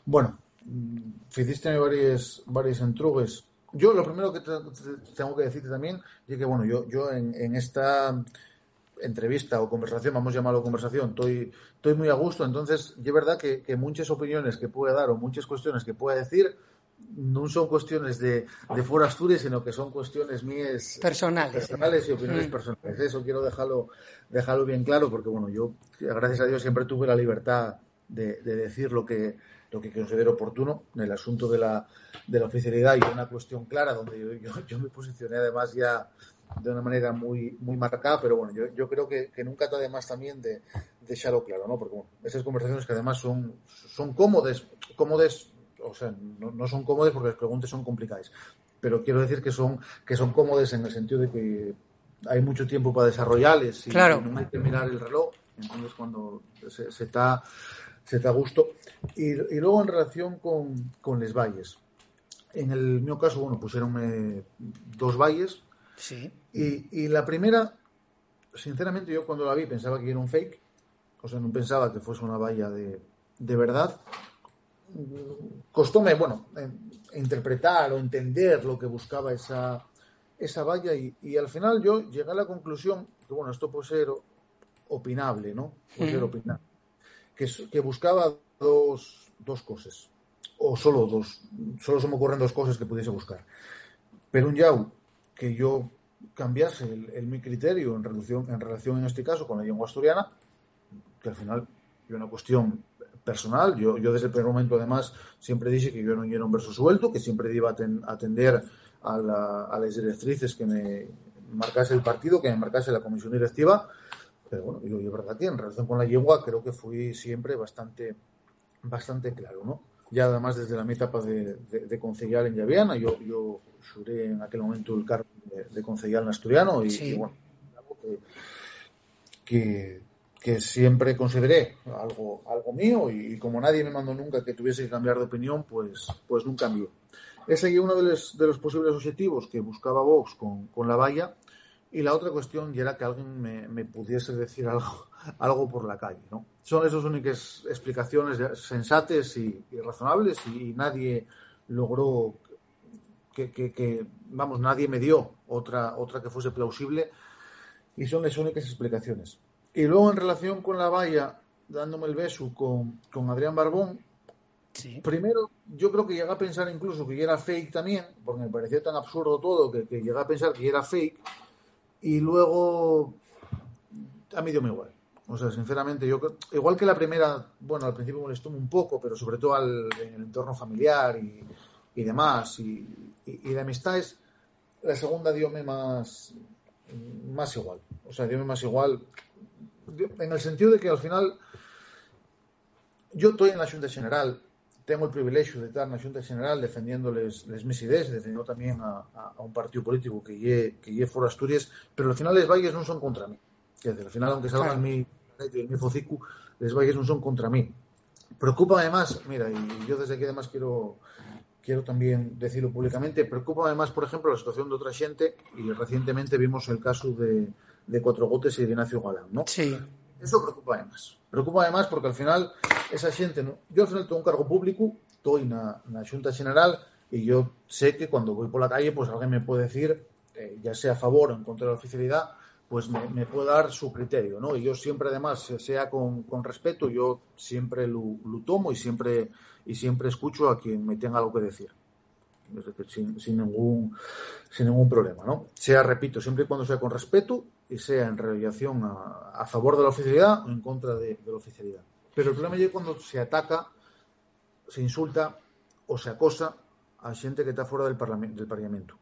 Bueno, hiciste varios, varios entrugues. Yo lo primero que tengo que decirte también es que, bueno, yo, yo en, esta entrevista o conversación, vamos a llamarlo conversación, estoy, estoy muy a gusto. Entonces, es verdad que, muchas opiniones que pueda dar o muchas cuestiones que pueda decir no son cuestiones de, de fuera Asturias, sino que son cuestiones mías personales, personales y opiniones mm. personales. Eso quiero dejarlo, dejarlo bien claro, porque bueno, yo, gracias a Dios, siempre tuve la libertad de, de decir lo que, lo que considero oportuno en el asunto de la, de la oficialidad y una cuestión clara donde yo, yo, me posicioné además ya de una manera muy, muy marcada, pero bueno, yo, yo creo que, que nunca está de más también de, dejarlo claro, ¿no? Porque bueno, esas conversaciones que además son, son cómodas, cómodas, o sea, no, no son cómodas porque las preguntas son complicadas, pero quiero decir que son, que son cómodas en el sentido de que hay mucho tiempo para desarrollarles y, claro. no hay que mirar el reloj, entonces cuando se, se está se te a gusto. Y, y luego en relación con, con les valles. En el mío caso, bueno, pusieronme dos valles. Sí. Y, y la primera, sinceramente, yo cuando la vi pensaba que era un fake. O sea, no pensaba que fuese una valla de, de verdad. Costóme, bueno, interpretar o entender lo que buscaba esa, esa valla y, y, al final yo llegué a la conclusión que, bueno, esto puede ser opinable, ¿no? Puede ser opinable que, que buscaba dos, dos cosas, o solo dos, solo se me ocurren dos cosas que pudiese buscar. Pero un yau que yo cambiase el, el, mi criterio en relación, en relación, en este caso, con la lengua asturiana, que al final es una cuestión personal. Yo, yo desde el primer momento, además, siempre dije que yo no era un verso suelto, que siempre iba a atender a, la, a las directrices que me marcase el partido, que me marcase la comisión directiva, pero bueno, yo, yo verdad que en relación con la yegua creo que fui siempre bastante, bastante claro, ¿no? Ya además desde la mi etapa de, de, de concejal en Llaviana, yo, yo juré en aquel momento el cargo de, de concejal en asturiano y, sí. y bueno, algo que, que, que, siempre consideré algo, algo mío y, y, como nadie me mandó nunca que tuviese que cambiar de opinión, pues, pues nunca cambió. Ese es uno de los, de los posibles objetivos que buscaba Vox con, con la valla y la otra cuestión era que alguien me, pudiese decir algo, algo por la calle. ¿no? Son esas únicas explicaciones sensates y, razonables y nadie logró que, vamos, nadie me dio otra, otra que fuese plausible y son las únicas explicaciones. Y luego en relación con la valla, dándome el beso con, con Adrián Barbón, primero yo creo que llegué a pensar incluso que era fake también, porque me parecía tan absurdo todo que, que llegué a pensar que era fake y luego a mí dio igual. O sea, sinceramente, yo igual que la primera, bueno, al principio molestó un poco, pero sobre todo al, en el entorno familiar y, y demás, y, y, de amistades, la segunda diome más, más igual. O sea, diome más igual en el sentido de que al final yo estoy en la Junta General, tengo el privilegio de estar en la Junta General defendiéndoles les mis ideas, defendiendo también a, un partido político que lle, que lle for Asturias, pero al final les valles no son contra mí. Es decir, al final, aunque salgan mi, mi focicu, les valles no son contra mí. Preocupa además, mira, y yo desde aquí además quiero quiero también decirlo públicamente, preocupa además, por ejemplo, la situación de otra gente, y recientemente vimos el caso de, de Cuatro Gotes y de Ignacio Galán, ¿no? Sí. Eso preocupa además. Preocupa además porque al final esa gente, ¿no? yo al final tengo un cargo público, estoy en la Junta General y yo sé que cuando voy por la calle, pues alguien me puede decir, eh, ya sea a favor o en contra de la oficialidad, pues me, puede dar su criterio, ¿no? Y yo siempre, además, sea con, con respeto, yo siempre lo, lo, tomo y siempre, y siempre escucho a quien me tenga algo que decir. Sin, sin, ningún, sin ningún problema, ¿no? Sea, repito, siempre y cuando sea con respeto y sea en relación a, a favor de la oficialidad o en contra de, de la oficialidad. Pero el problema es cuando se ataca, se insulta o se acosa a gente que está fuera del, parlamento, del Parlamento.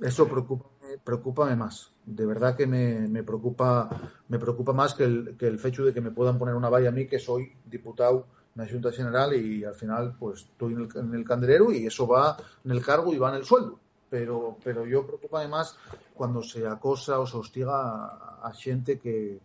Eso preocupa, preocupa más. De verdad que me, me, preocupa me preocupa más que el, que el hecho de que me puedan poner una valla a mí, que soy diputado en la Junta General y al final pues estoy en el, en el candelero y eso va en el cargo y va en el sueldo. Pero, pero yo preocupa además cuando se acosa o se hostiga a, a gente que,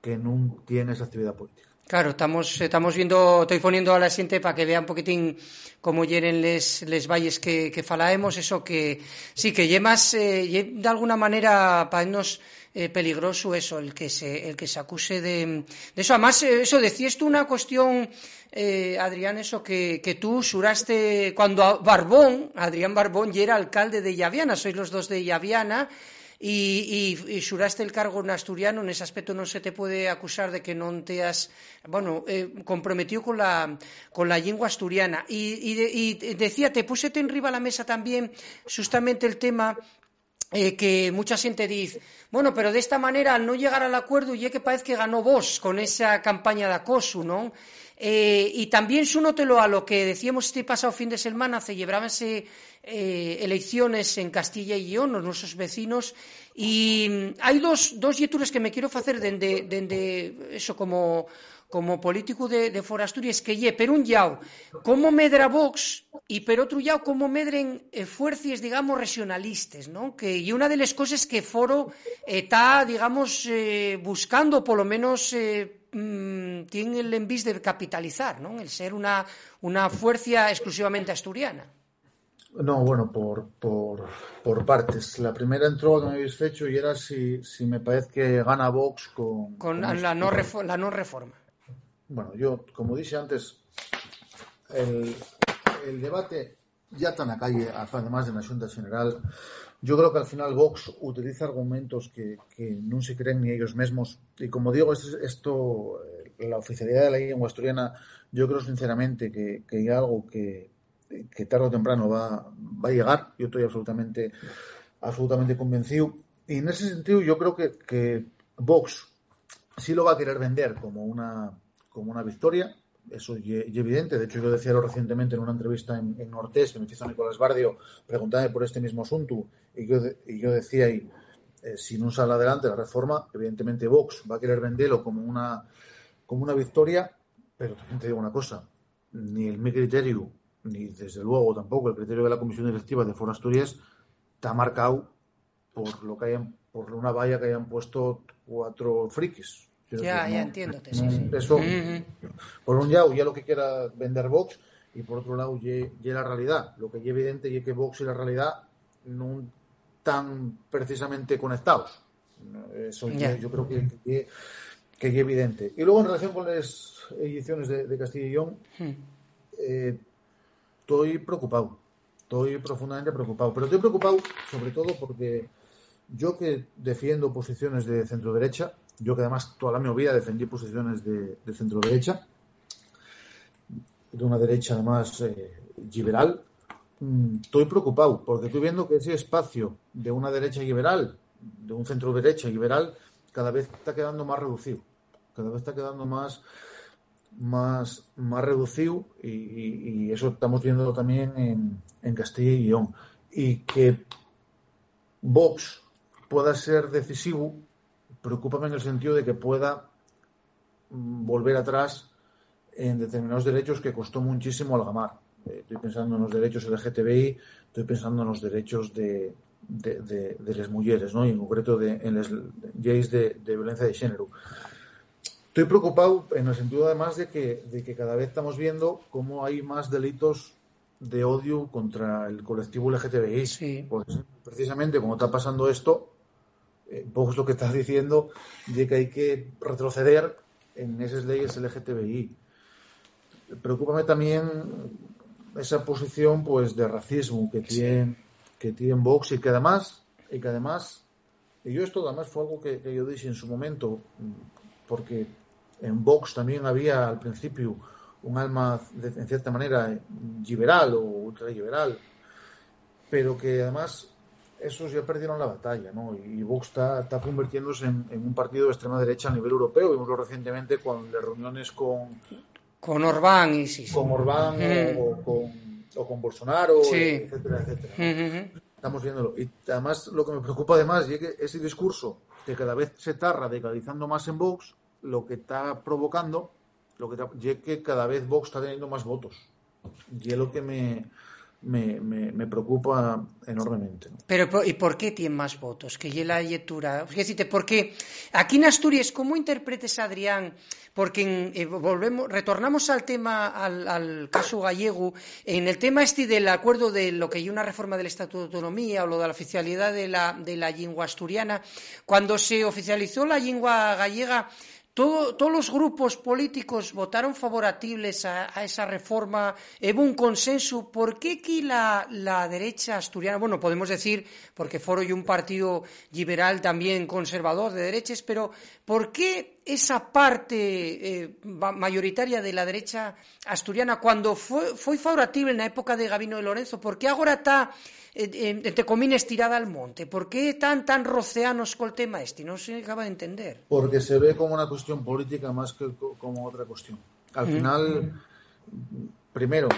que no tiene esa actividad política. Claro, estamos, estamos viendo, estoy poniendo a la siguiente para que vea un poquitín cómo hieren les, les valles que, que falaemos, eso que sí, que llevas eh, de alguna manera para nos eh, peligroso eso, el que se, el que se acuse de, de eso. Además, eh, eso decías tú una cuestión, eh, Adrián, eso que, que tú suraste cuando Barbón, Adrián Barbón, ya era alcalde de Llaviana, sois los dos de Llaviana, y, y, y xuraste el cargo en asturiano, en ese aspecto non se te pode acusar de que non te has, bueno, eh, comprometido con la, con la lengua asturiana. Y, y, de, decía, te pusete en riba la mesa también justamente el tema eh, que mucha xente dice, bueno, pero de esta manera, al no llegar al acuerdo, ya que parece que ganó vos con esa campaña de acoso, ¿no? Eh, y también súnotelo a lo que decíamos este pasado fin de semana, celebrábanse eh, elecciones en Castilla y León, nuestros vecinos, y hay dos, dos que me quiero hacer dende eso como, como político de, de Forasturias, que lle, per un llau, como medra Vox, y per otro llau, como medren eh, fuerzas, digamos, regionalistas, ¿no? Que, y una de las cosas que Foro está, digamos, eh, buscando, por lo menos, eh, mmm, tiene el envis de capitalizar, ¿no? El ser una, una fuerza exclusivamente asturiana. No, bueno, por, por, por partes. La primera entró que me habéis hecho y era si, si me parece que gana Vox con... Con, con la, no reforma, la no reforma. Bueno, yo, como dije antes, el, debate ya está en la calle, además de la Junta General, yo creo que al final Vox utiliza argumentos que, no se creen ni ellos mismos. Y como digo, esto, esto la oficialidad de la lengua asturiana, yo creo sinceramente que, que hay algo que, que, tarde o temprano va, va a llegar. Yo estoy absolutamente, absolutamente convencido. Y en ese sentido, yo creo que, que Vox sí lo va a querer vender como una, como una victoria eso es evidente. De hecho, yo decía recientemente en una entrevista en, en Nortés que me hizo Nicolás Bardio preguntándome por este mismo asunto y yo, y yo decía ahí, eh, si no sale adelante la reforma, evidentemente Vox va a querer venderlo como una, como una victoria, pero también te digo una cosa, ni el mi criterio, ni desde luego tampoco el criterio de la Comisión Directiva de Foro Asturias está marcado por lo que hayan, por una valla que hayan puesto cuatro frikis ya, ya entiendo. Sí, sí. Eso, por un lado, ya lo que quiera vender Vox, y por otro lado, ya, la realidad. Lo que es evidente es que Vox y la realidad no están precisamente conectados. Eso yo creo que, que, es evidente. Y luego en relación con las ediciones de, Castilla y León, hmm. eh, estoy preocupado. Estoy profundamente preocupado. Pero estoy preocupado sobre todo porque yo que defiendo posiciones de centro derecha, yo que además toda mi vida defendí posiciones de, centro derecha, de una derecha además eh, liberal, mm, estoy preocupado porque estoy viendo que ese espacio de una derecha liberal, de un centro derecha liberal, cada vez está quedando más reducido, cada vez está quedando más más, más reducido y, eso estamos viendo también en, en Castilla y León. Y que Vox pueda ser decisivo, preocúpame en el sentido de que pueda mm, volver atrás en determinados derechos que costó muchísimo algamar. Eh, estoy pensando en los derechos LGTBI, estoy pensando en los derechos de, de, las mujeres, ¿no? y en concreto de, en las leyes de, violencia de género. Estoy preocupado en el sentido además de que, de que cada vez estamos viendo cómo hay más delitos de odio contra el colectivo LGTBI. Sí. Pues, precisamente como está pasando esto, vos lo que estás diciendo de que hay que retroceder en esas leyes LGTBI. Preocúpame también esa posición pues de racismo que tiene que tiene Vox y que además y que además y yo esto además fue algo que, yo dije en su momento porque en Vox también había al principio un alma en cierta manera liberal o ultraliberal pero que además esos ya perdieron la batalla, ¿no? Y Vox está, está convirtiéndose en, un partido de extrema derecha a nivel europeo. Vimoslo recientemente con las reuniones con... Con Orbán y sí, Con Orbán o, con, o, con, Bolsonaro, etcétera, etcétera. Estamos viéndolo. Y además lo que me preocupa además es que ese discurso que cada vez se está radicalizando más en Vox, lo que está provocando, lo que es que cada vez Vox está teniendo más votos. Y es lo que me me, me, preocupa enormemente. Pero, ¿y por qué tiene más votos? Que la lectura. porque aquí en Asturias, ¿cómo interpretes, Adrián? Porque eh, volvemos, retornamos al tema, al, caso gallego, en el tema este del acuerdo de lo que hay una reforma del Estatuto de Autonomía o lo de la oficialidad de la, de la lengua asturiana, cuando se oficializó la lengua gallega, todos los grupos políticos votaron favorables a, esa reforma, hubo un consenso. ¿Por qué aquí la, derecha asturiana, bueno, podemos decir, porque Foro y un partido liberal también conservador de derechas, pero ¿por qué esa parte eh, mayoritaria de la derecha asturiana, cuando fue, fue favorable en la época de Gabino de Lorenzo, ¿por qué ahora está entre comines tirada al monte. ¿Por qué tan tan roceanos el tema este? No se acaba de entender. Porque se ve como una cuestión política más que como otra cuestión. Al final, primero,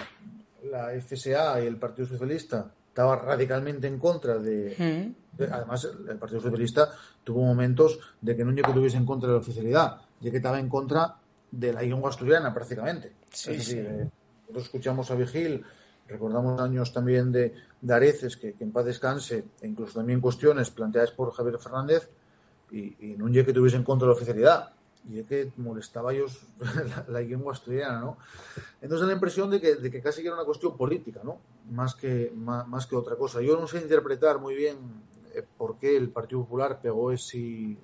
la FSA y el Partido Socialista estaban radicalmente en contra de, además el Partido Socialista tuvo momentos de que no que tuviese en contra de la oficialidad, ya que estaba en contra de la lengua asturiana prácticamente. Sí, sí. Eh, nosotros escuchamos a Vigil Recordamos años también de, de Areces, que, en paz descanse, e incluso también cuestiones planteadas por Javier Fernández, y, y no que tuviesen contra la oficialidad, y es que molestaba a ellos la, lengua asturiana, ¿no? Entonces da la impresión de que, de que casi era una cuestión política, ¿no? Más que, más, que otra cosa. Yo no sé interpretar muy bien eh, por qué el Partido Popular pegó ese,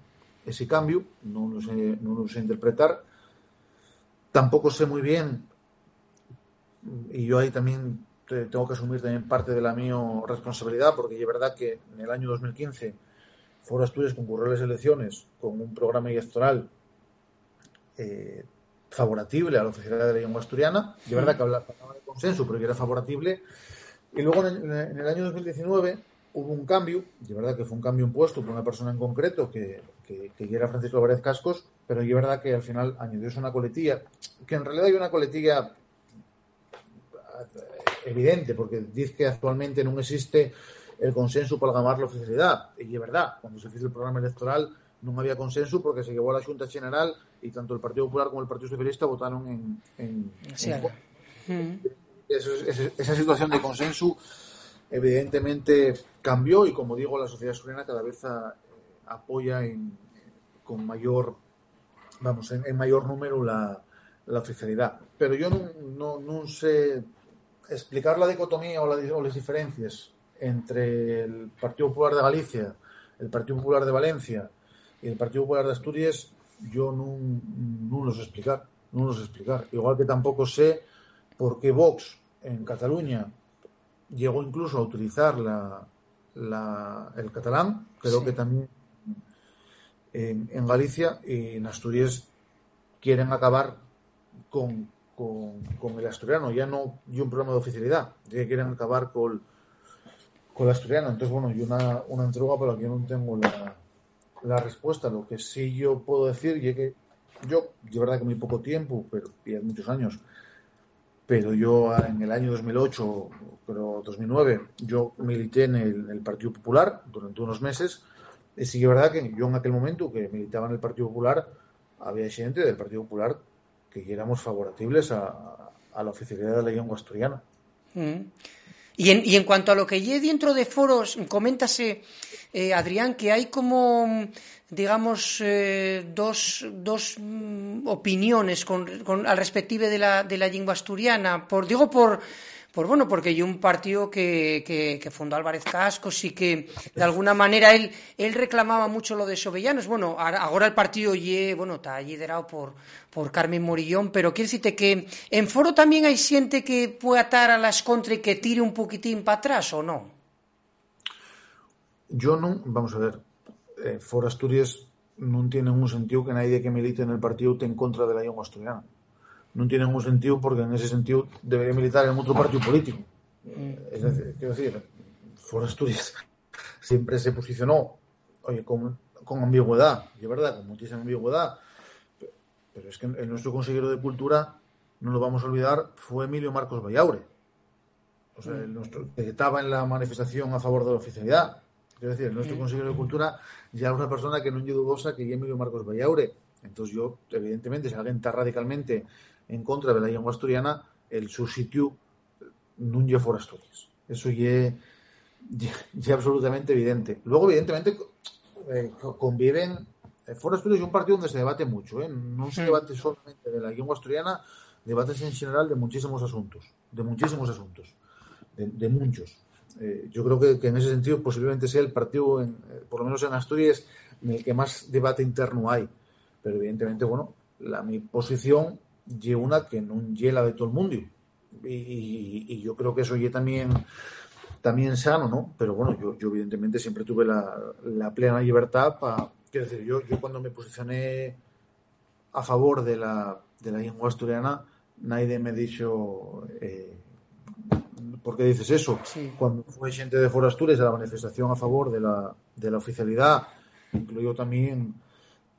ese cambio, no lo, sé, no lo sé interpretar. Tampoco sé muy bien, y yo ahí también tengo que asumir también parte de la mi responsabilidad, porque es verdad que en el año 2015 Foro Asturias concurrió a las elecciones con un programa electoral eh, favorable a la oficialidad de la lengua asturiana. Es verdad que hablaba de consenso, pero que era favorable. Y luego en el, año 2019 hubo un cambio, de verdad que fue un cambio impuesto por una persona en concreto que, que, que era Francisco Álvarez Cascos, pero es verdad que al final añadió una coletilla, que en realidad hay una coletilla evidente, porque dice que actualmente no existe el consenso para gamar la oficialidad. Y es verdad, cuando se hizo el programa electoral no había consenso porque se llevó a la Junta General y tanto el Partido Popular como el Partido Socialista votaron en... en, mm. esa, situación de consenso evidentemente cambió y como digo la sociedad asturiana cada vez apoya con mayor vamos en, mayor número la, la oficialidad pero yo no, no, no sé explicar la dicotomía o, las diferencias entre el Partido Popular de Galicia, el Partido Popular de Valencia y el Partido Popular de Asturias yo no, no los explicar, no los explicar. Igual que tampoco sé por qué Vox en Cataluña llegó incluso a utilizar la, la, el catalán, creo que también en, en, Galicia y en Asturias quieren acabar con, con, con, el asturiano, ya no y un problema de oficialidad, ya quieren acabar con, con el asturiano. Entonces, bueno, y una, una entrega para la que yo no tengo la, la respuesta. Lo que sí yo puedo decir y que yo, de verdad que muy poco tiempo, pero y muchos años, pero yo en el año 2008, pero 2009, yo milité en el, Partido Popular durante unos meses. Y sí que es verdad que yo en aquel momento que militaba en el Partido Popular, había gente del Partido Popular que éramos favorables a, a la oficialidad de la lengua asturiana. Mm. Y en, y en cuanto a lo que lleve dentro de foros, coméntase, eh, Adrián, que hay como, digamos, eh, dos, dos mm, opiniones con, con, al respective de la, de la lengua asturiana. Por, digo por pues bueno, porque hay un partido que, fundó Álvarez Cascos y que de alguna manera él, reclamaba mucho lo de Sobellanos. Bueno, ahora el partido bueno, está liderado por, Carmen Morillón, pero quiero decirte que en foro también hay gente que puede atar a las contra y que tire un poquitín para atrás, ¿o no? Yo no, vamos a ver, eh, Foro Asturias no tiene un sentido que nadie que milite en el partido esté en contra de la lengua asturiana non tiene ningún sentido porque en ese sentido debería militar en otro partido político. Mm. Es decir, quiero decir, For Asturias siempre se posicionó oye, con, con ambigüedad, y es verdad, con muchísima ambigüedad, pero es que el nuestro consejero de Cultura, no lo vamos a olvidar, fue Emilio Marcos Vallaure. O sea, el nuestro, que estaba en la manifestación a favor de la oficialidad. Quiero decir, el nuestro consejero de Cultura ya es una persona que no es dudosa que es Emilio Marcos Vallaure. Entonces yo, evidentemente, si alguien está radicalmente en contra de la lengua asturiana, el substituto no lle for Asturias. Eso ya es absolutamente evidente. Luego, evidentemente, eh, conviven. Eh, For Asturias es un partido donde se debate mucho. ¿eh? No se debate solamente de la lengua asturiana, debates en general de muchísimos asuntos. De muchísimos asuntos. De, de muchos. Eh, yo creo que, que, en ese sentido posiblemente sea el partido, en, eh, por lo menos en Asturias, en el que más debate interno hay. Pero evidentemente, bueno, la, mi posición y una que no la de todo el mundo. Y, yo creo que eso ya también también sano, ¿no? Pero bueno, yo, yo evidentemente siempre tuve la, la plena libertad para... Quiero decir, yo, yo cuando me posicioné a favor de la, de la lengua asturiana, nadie me ha dicho... Eh, ¿Por qué dices eso? Sí. Cuando fue gente de Forastures a la manifestación a favor de la, de la oficialidad, incluyo también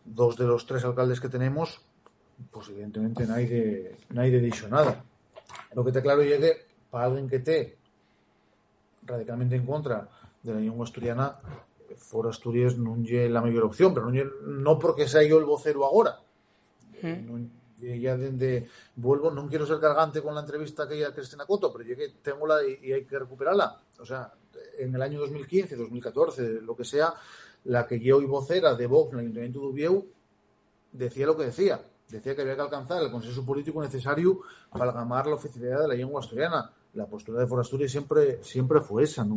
dos de los tres alcaldes que tenemos, pues evidentemente nadie, nadie dicho nada. Lo que te claro llegue para alguien que esté radicalmente en contra de la lengua asturiana, For Asturias no es la mayor opción, pero no, no porque sea yo el vocero ahora. Ya desde vuelvo, no quiero ser cargante con la entrevista que ella Cristina Coto, pero llegué, tengo la y, y hay que recuperarla. O sea, en el año 2015, 2014, lo que sea, la que yo hoy vocera de Vox en el Ayuntamiento de Ubieu decía lo que decía decía que había que alcanzar el consenso político necesario para gamar la oficialidad de la lengua asturiana. La postura de Forasturi siempre, siempre fue esa, no,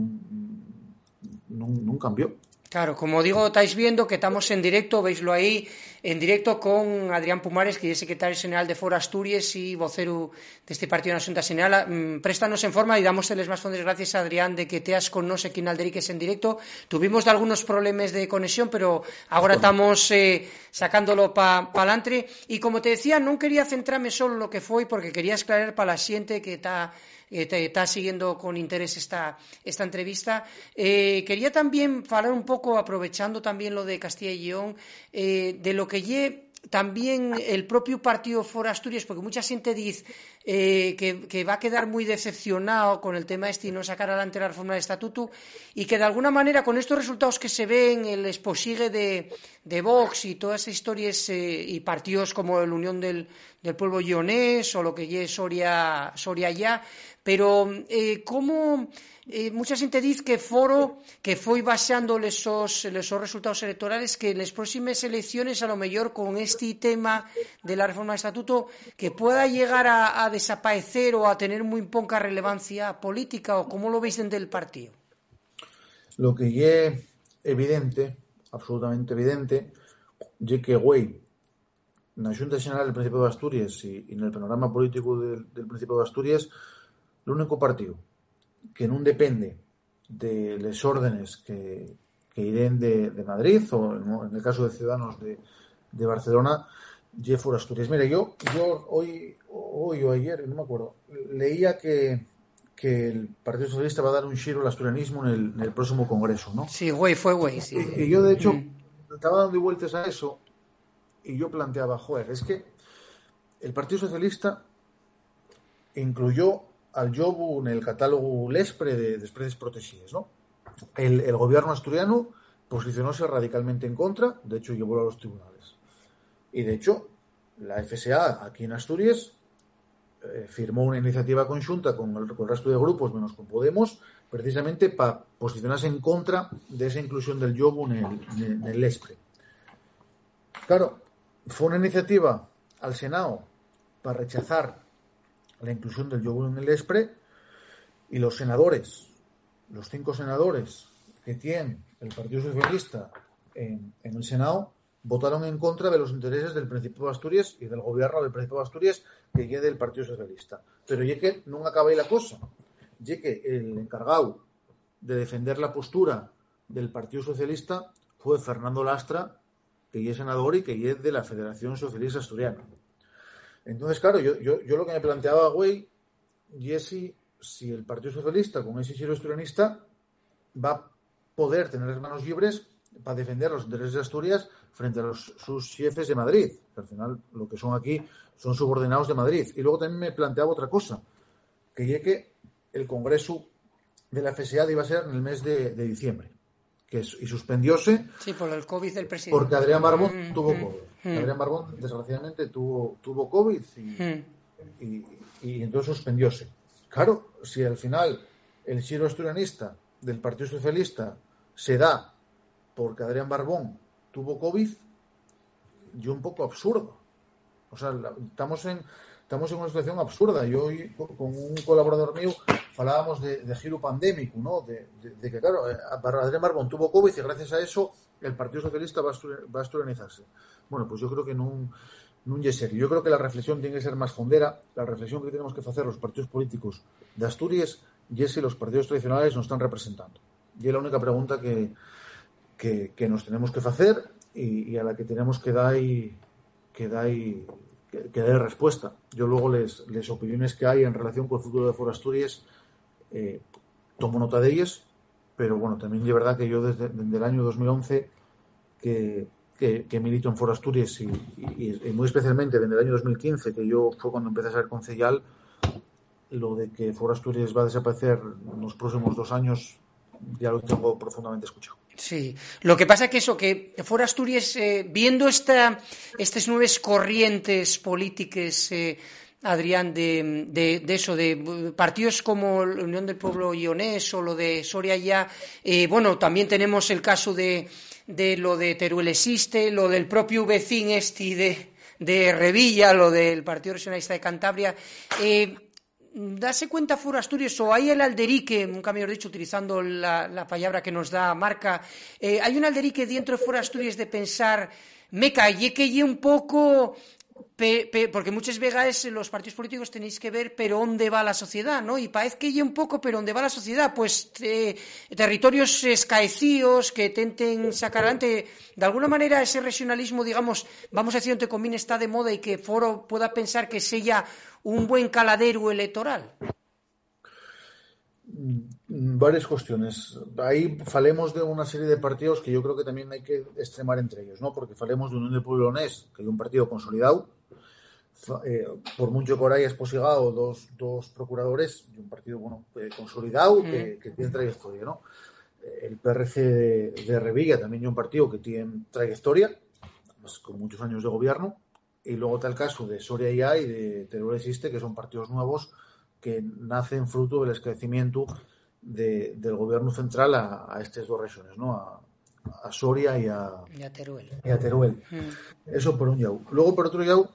no, no cambió. Claro, como digo, estáis viendo que estamos en directo, veislo ahí, en directo con Adrián Pumares, que es secretario general de Foro Asturias y vocero de este partido en Asunta General. Mm, préstanos en forma y dámoseles más fondos gracias, Adrián, de que teas con nos aquí en Alderiques en directo. Tuvimos de algunos problemas de conexión, pero ahora estamos eh, sacándolo para pa adelante. Y como te decía, no quería centrarme solo en lo que fue, porque quería aclarar para la gente que está eh, te, está siguiendo con interés esta, esta entrevista. Eh, quería también hablar un poco, aprovechando también lo de Castilla y León, eh, de lo que lle también el propio partido For Asturias, porque mucha gente dice que, que, va a quedar muy decepcionado con el tema este y no sacar adelante la reforma del estatuto y que de alguna manera con estos resultados que se ven, el exposigue de, de Vox y todas esas historias y partidos como la Unión del, del Pueblo Guionés o lo que es Soria, Soria ya, Pero eh, como eh, mucha xente diz que foro que foi baixando lesos, lesos resultados electorales que nas próximas elecciones a lo mellor con este tema de la reforma do estatuto que pueda llegar a, a desaparecer ou a tener moi pouca relevancia política ou como lo veis dentro del partido? Lo que é evidente, absolutamente evidente, é que Güey na Xunta General del Principado de Asturias e, e no panorama político del, del Principado de Asturias el único partido que no depende de las órdenes que, que irán de, Madrid o en, el caso de Ciudadanos de, de Barcelona Jeff Asturias. Mira, yo, yo hoy, hoy o ayer, no me acuerdo, leía que, que el Partido Socialista va a dar un giro al asturianismo en el, próximo Congreso, ¿no? Sí, güey, fue güey, sí. Y, yo, de hecho, estaba dando vueltas a eso y yo planteaba, joder, es que el Partido Socialista incluyó al Jobu en el catálogo Lespre de desprecios protegidos, ¿no? El, el gobierno asturiano posicionóse radicalmente en contra, de hecho llevó a los tribunales. Y de hecho, la FSA aquí en Asturias eh, firmó una iniciativa conjunta con el, resto de grupos, menos con Podemos, precisamente para posicionarse en contra de esa inclusión del yobu en el, ESPRE. Claro, fue una iniciativa al Senado para rechazar la inclusión del yobu en el ESPRE y los senadores, los cinco senadores que tienen el Partido Socialista en el Senado, votaron en contra de los intereses del Principado de Asturias y del gobierno del Principado Asturias que llegue del Partido Socialista. Pero ya que no acaba ahí la cosa, ya que el encargado de defender la postura del Partido Socialista fue Fernando Lastra, que es senador y que es de la Federación Socialista Asturiana. Entonces, claro, yo, yo, yo lo que me planteaba, güey, y es si, el Partido Socialista, con ese giro asturianista, va a poder tener las manos libres para defender los intereses de Asturias frente a los, sus jefes de Madrid, que al final lo que son aquí son subordinados de Madrid. Y luego también me planteaba otra cosa, que que el Congreso de la FSA iba a ser en el mes de, diciembre, que y suspendióse. Sí, por el COVID del presidente. Porque Adrián Barbón mm, tuvo mm, COVID. Mm. Adrián Barbón, desgraciadamente, tuvo, tuvo COVID y, y, entonces suspendióse. Claro, si al final el giro asturianista del Partido Socialista se da porque Adrián Barbón tuvo COVID, yo un poco absurdo. O sea, estamos en, estamos en una situación absurda. Yo hoy con un colaborador mío hablábamos de, giro pandémico, ¿no? De, que, claro, eh, Adrián Barbón tuvo COVID y gracias a eso el Partido Socialista va a, asturianizarse. Bueno, pues yo creo que no, no es serio. Yo creo que la reflexión tiene que ser más fondera. La reflexión que tenemos que hacer los partidos políticos de Asturias y es si los partidos tradicionales nos están representando. Y es la única pregunta que, que, nos tenemos que hacer y, a la que tenemos que dar que dar respuesta. Yo luego les, les opiniones que hay en relación con el futuro de Forasturias eh, tomo nota de ellas, pero bueno, también es verdad que yo desde, el año 2011 que, que, milito en Forasturias y, y, muy especialmente desde el año 2015, que yo fue cuando empecé a ser concejal, lo de que Forasturias va a desaparecer en los próximos dos años ya lo tengo profundamente escuchado. Sí, lo que pasa que eso, que fuera Asturias, eh, viendo esta, estas nuevas corrientes políticas, eh, Adrián, de, de, eso, de partidos como la Unión del Pueblo Ionés o lo de Soria ya, eh, bueno, también tenemos el caso de, de lo de Teruel existe, lo del propio vecín este de, de Revilla, lo del Partido Regionalista de Cantabria. Eh, dase cuenta Foro Asturias o hay el alderique, nunca mejor dicho, utilizando la, palabra que nos da Marca, eh, hay un alderique dentro de Foro Asturias de pensar, me calle que un poco porque muchas veces los partidos políticos tenéis que ver pero dónde va la sociedad, ¿no? Y parece que un poco pero dónde va la sociedad, pues eh, territorios escaecíos que tenten sacar adelante, de alguna manera ese regionalismo, digamos, vamos a decir, entre comillas, está de moda y que Foro pueda pensar que sea un buen caladero electoral. Varias cuestiones. Ahí falemos de una serie de partidos que yo creo que también hay que extremar entre ellos, ¿no? Porque falemos de Unión de Pueblo que es un partido consolidado, eh, por mucho que ahora hayas posigado dos, dos procuradores, y un partido bueno eh, consolidado que, tiene trayectoria, ¿no? Eh, el PRC de, Revilla también es un partido que tiene trayectoria, pues, con muchos años de gobierno, y luego está el caso de Soria IA y de Teruel Existe, que son partidos nuevos que nacen fruto del esclarecimiento del gobierno central a, estas dos regiones, ¿no? A, Soria y a, Teruel. Mm. Eso por un lado. Luego, por otro lado,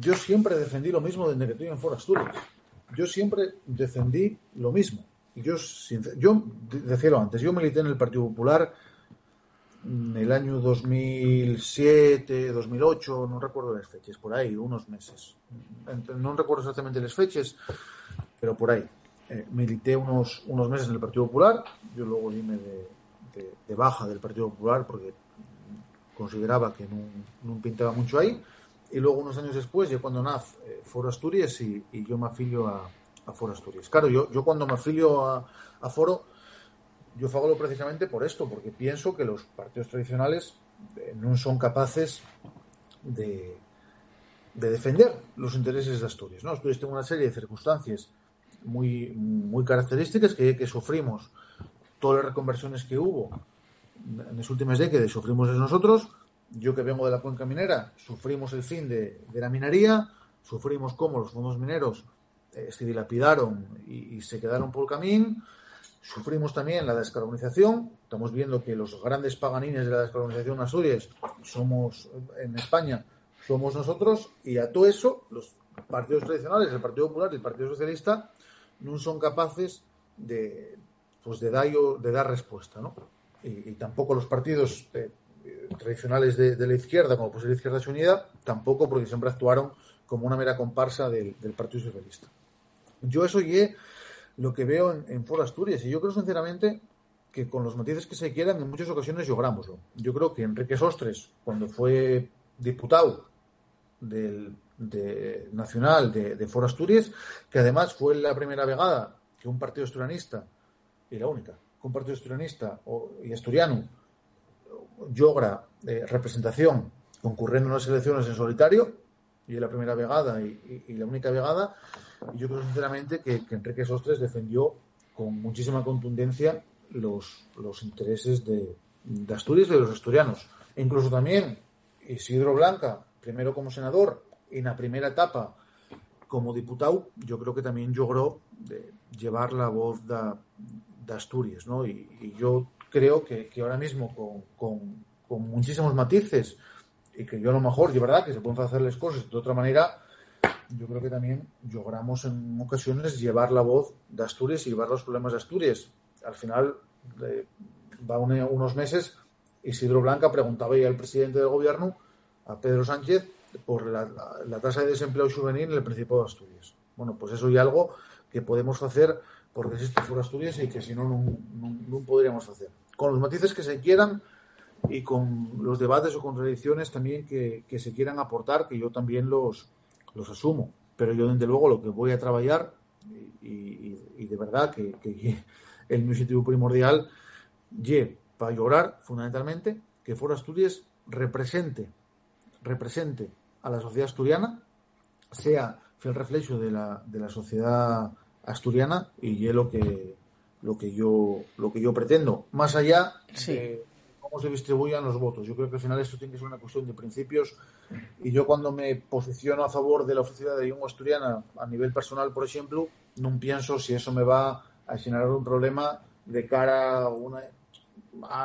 yo siempre defendí lo mismo desde que estoy en Forasturias. Yo siempre defendí lo mismo. Yo, yo decíalo antes, yo milité en el Partido Popular en el año 2007, 2008, no recuerdo las fechas, por ahí, unos meses. No recuerdo exactamente las fechas, pero por ahí. Eh, milité unos, unos meses en el Partido Popular, yo luego dime de, de, baja del Partido Popular porque consideraba que no, pintaba mucho ahí, y luego unos años después, yo cuando naz eh, Foro Asturias y, yo me afilio a, a, Foro Asturias. Claro, yo, yo cuando me afilio a, a Foro yo falo precisamente por esto, porque pienso que los partidos tradicionales eh, no son capaces de, defender los intereses de Asturias. ¿no? Asturias tiene una serie de circunstancias muy, muy características que, que sufrimos todas las reconversiones que hubo en las últimas décadas, sufrimos nosotros. Yo que vengo de la cuenca minera, sufrimos el fin de, la minería, sufrimos cómo los fondos mineros eh, se dilapidaron y, se quedaron por el camino Sufrimos también la descarbonización. Estamos viendo que los grandes paganines de la descarbonización Asturias somos en España, somos nosotros, y a todo eso los partidos tradicionales, el Partido Popular y el Partido Socialista, no son capaces de, pues de, dar, de dar respuesta. ¿no? Y, tampoco los partidos eh, tradicionales de, la izquierda, como pues la Izquierda Unida, tampoco porque siempre actuaron como una mera comparsa del, Partido Socialista. Yo eso llegué lo que veo en, en Foro Asturias. Y yo creo sinceramente que con los matices que se quieran, en muchas ocasiones lográmoslo. Yo creo que Enrique Sostres, cuando fue diputado del nacional de, Foro Asturias, que además fue la primera vegada que un partido asturianista, y la única, que un partido asturianista y asturiano logra eh, representación concurriendo en las elecciones en solitario, y la primera vegada y, la única vegada, y yo creo sinceramente que, Enrique Sostres defendió con muchísima contundencia los, los intereses de, Asturias y de los asturianos. E incluso también Isidro Blanca, primero como senador y en la primera etapa como diputado, yo creo que también logró de llevar la voz de, Asturias. ¿no? Y, yo creo que, ahora mismo con, con, con, muchísimos matices y que yo a lo mejor, de verdad, que se pueden hacer las cosas de otra manera, yo creo que también logramos en ocasiones llevar la voz de Asturias y llevar los problemas de Asturias. Al final, va unos meses, Isidro Blanca preguntaba ya al presidente del gobierno, a Pedro Sánchez, por la, tasa de desempleo juvenil en el Principado de Asturias. Bueno, pues eso y algo que podemos hacer porque existe fuera Asturias y que si no, no, podríamos hacer. Con los matices que se quieran y con los debates o contradicciones también que se quieran aportar, que yo también los, los asumo. Pero yo, desde luego, lo que voy a trabajar, y, de verdad que, el mi objetivo primordial, y para llorar, fundamentalmente, que Foro Asturias represente, represente a la sociedad asturiana, sea fiel reflejo de la, de la sociedad asturiana y es lo que lo que yo lo que yo pretendo más allá de se distribuyan los votos. Yo creo que al final esto tiene que ser una cuestión de principios y yo cuando me posiciono a favor de la oficina de lengua asturiana a nivel personal, por ejemplo, no pienso si eso me va a generar un problema de cara a, una,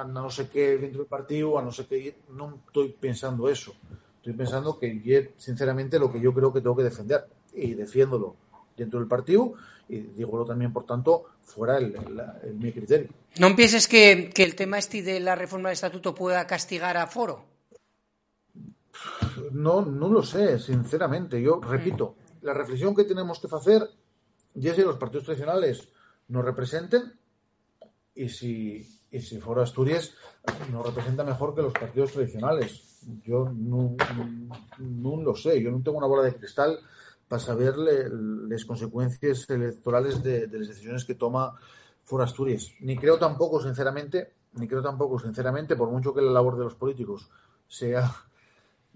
no sé qué dentro del partido, a no sé qué. No estoy pensando eso. Estoy pensando que, sinceramente, lo que yo creo que tengo que defender y defiéndolo dentro del partido y digo también, por tanto, fuera el, mi criterio. ¿No pienses que, que el tema este de la reforma del estatuto pueda castigar a Foro? No, no lo sé, sinceramente. Yo repito, la reflexión que tenemos que hacer ya si los partidos tradicionales nos representen y si, y si Foro Asturias nos representa mejor que los partidos tradicionales. Yo no, no, lo sé, yo no tengo una bola de cristal para saber las consecuencias electorales de, las decisiones que toma For Asturias. Ni creo tampoco, sinceramente, ni creo tampoco, sinceramente, por mucho que la labor de los políticos sea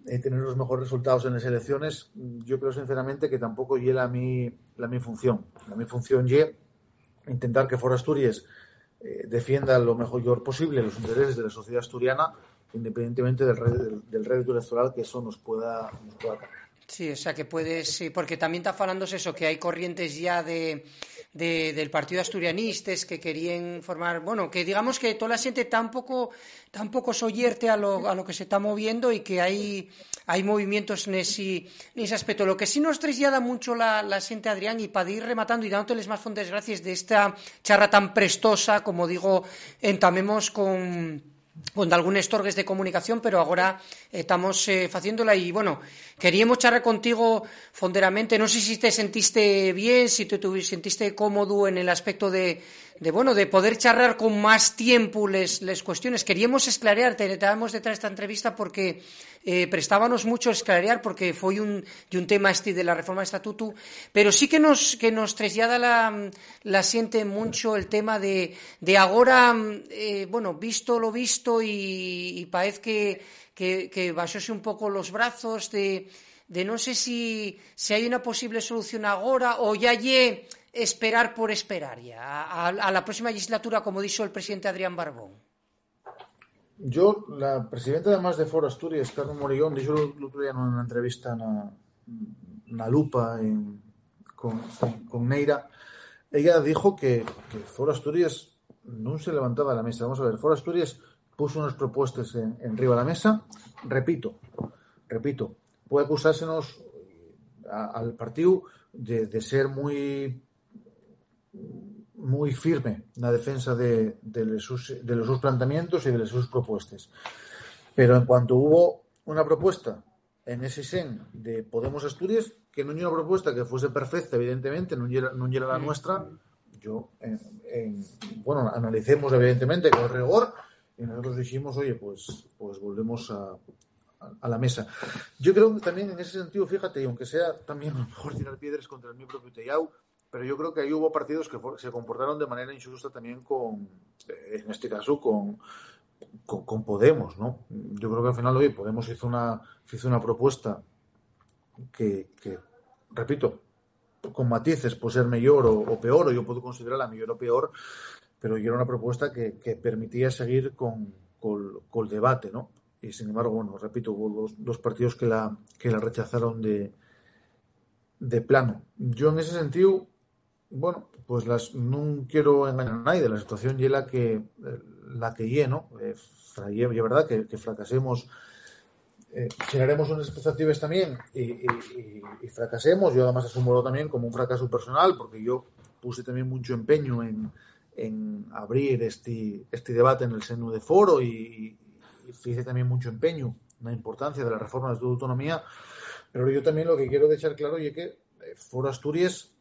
eh, tener los mejores resultados en las elecciones, yo creo sinceramente que tampoco llega a mi, la mi función. La mi función es intentar que For Asturias eh, defienda lo mejor posible los intereses de la sociedad asturiana, independientemente del, del, rédito electoral que eso nos pueda, nos pueda Sí, o sea que puedes, sí, porque también está falando eso, que hay corrientes ya de, del partido asturianistas que querían formar, bueno, que digamos que toda la gente tampoco, tampoco soyerte a lo, a lo que se está moviendo y que hay, hay movimientos en ese, en ese aspecto. Lo que sí nos traslada mucho la, la gente, Adrián, y para ir rematando y dándoles más fontes gracias de esta charla tan prestosa, como digo, entamemos con con algúns torgues de comunicación, pero agora eh, estamos eh, facéndola e, bueno, queríamos charlar contigo fonderamente, non sei se te sentiste bien, si te, te sentiste cómodo en el aspecto de de bueno, de poder charlar con más tiempo les, les cuestiones. Queríamos esclarear, te estábamos detrás de esta entrevista porque eh, prestábamos mucho esclarear porque foi un, de un tema este de la reforma de estatuto, pero sí que nos, que nos traslada la, la siente mucho el tema de, de agora, eh, bueno, visto lo visto y, y parece que, que, que un pouco los brazos de, de non sei si, si hai unha posible solución agora ou ya lle esperar por esperar ya a, a, la próxima legislatura, como dijo el presidente Adrián Barbón? Yo, la presidenta además de Foro Asturias, Carmen Morillón, dijo el otro día en una entrevista en la Lupa con, con, Neira, ella dijo que, que Foro Asturias no se levantaba de la mesa. Vamos a ver, Foro Asturias puso unas propuestas en, en arriba de la mesa. Repito, repito, puede acusársenos al partido de, de ser muy muy firme la defensa de, de, sus, de los sus planteamientos y de sus propuestas. Pero en cuanto hubo una propuesta en ese sen de Podemos Asturias, que no era una propuesta que fuese perfecta, evidentemente, no era, no era la nuestra, yo, bueno, analicemos evidentemente con rigor y nosotros dijimos, oye, pues, pues volvemos a, a, la mesa. Yo creo que también en ese sentido, fíjate, y aunque sea también a lo mejor tirar piedras contra el mi propio Tellao, pero yo creo que ahí hubo partidos que se comportaron de manera injusta también con, eh, en este caso, con, con, Podemos, ¿no? Yo creo que al final hoy Podemos hizo una, hizo una propuesta que, repito, con matices, puede ser mejor o, peor, o yo puedo considerarla mejor o peor, pero era una propuesta que, permitía seguir con, con, el debate, ¿no? Y sin embargo, bueno, repito, hubo dos, partidos que la, que la rechazaron de, de plano. Yo en ese sentido bueno, pues las no quiero engañar a nadie, la situación y la que la que lleno, eh, es verdad que, que fracasemos eh, generaremos unas expectativas también y, fracasemos, yo además asumo también como un fracaso personal porque yo puse también mucho empeño en, en abrir este, este debate en el seno de foro y, hice también mucho empeño en la importancia de la reforma de autonomía, pero yo también lo que quiero dejar claro es que eh, Foro Asturias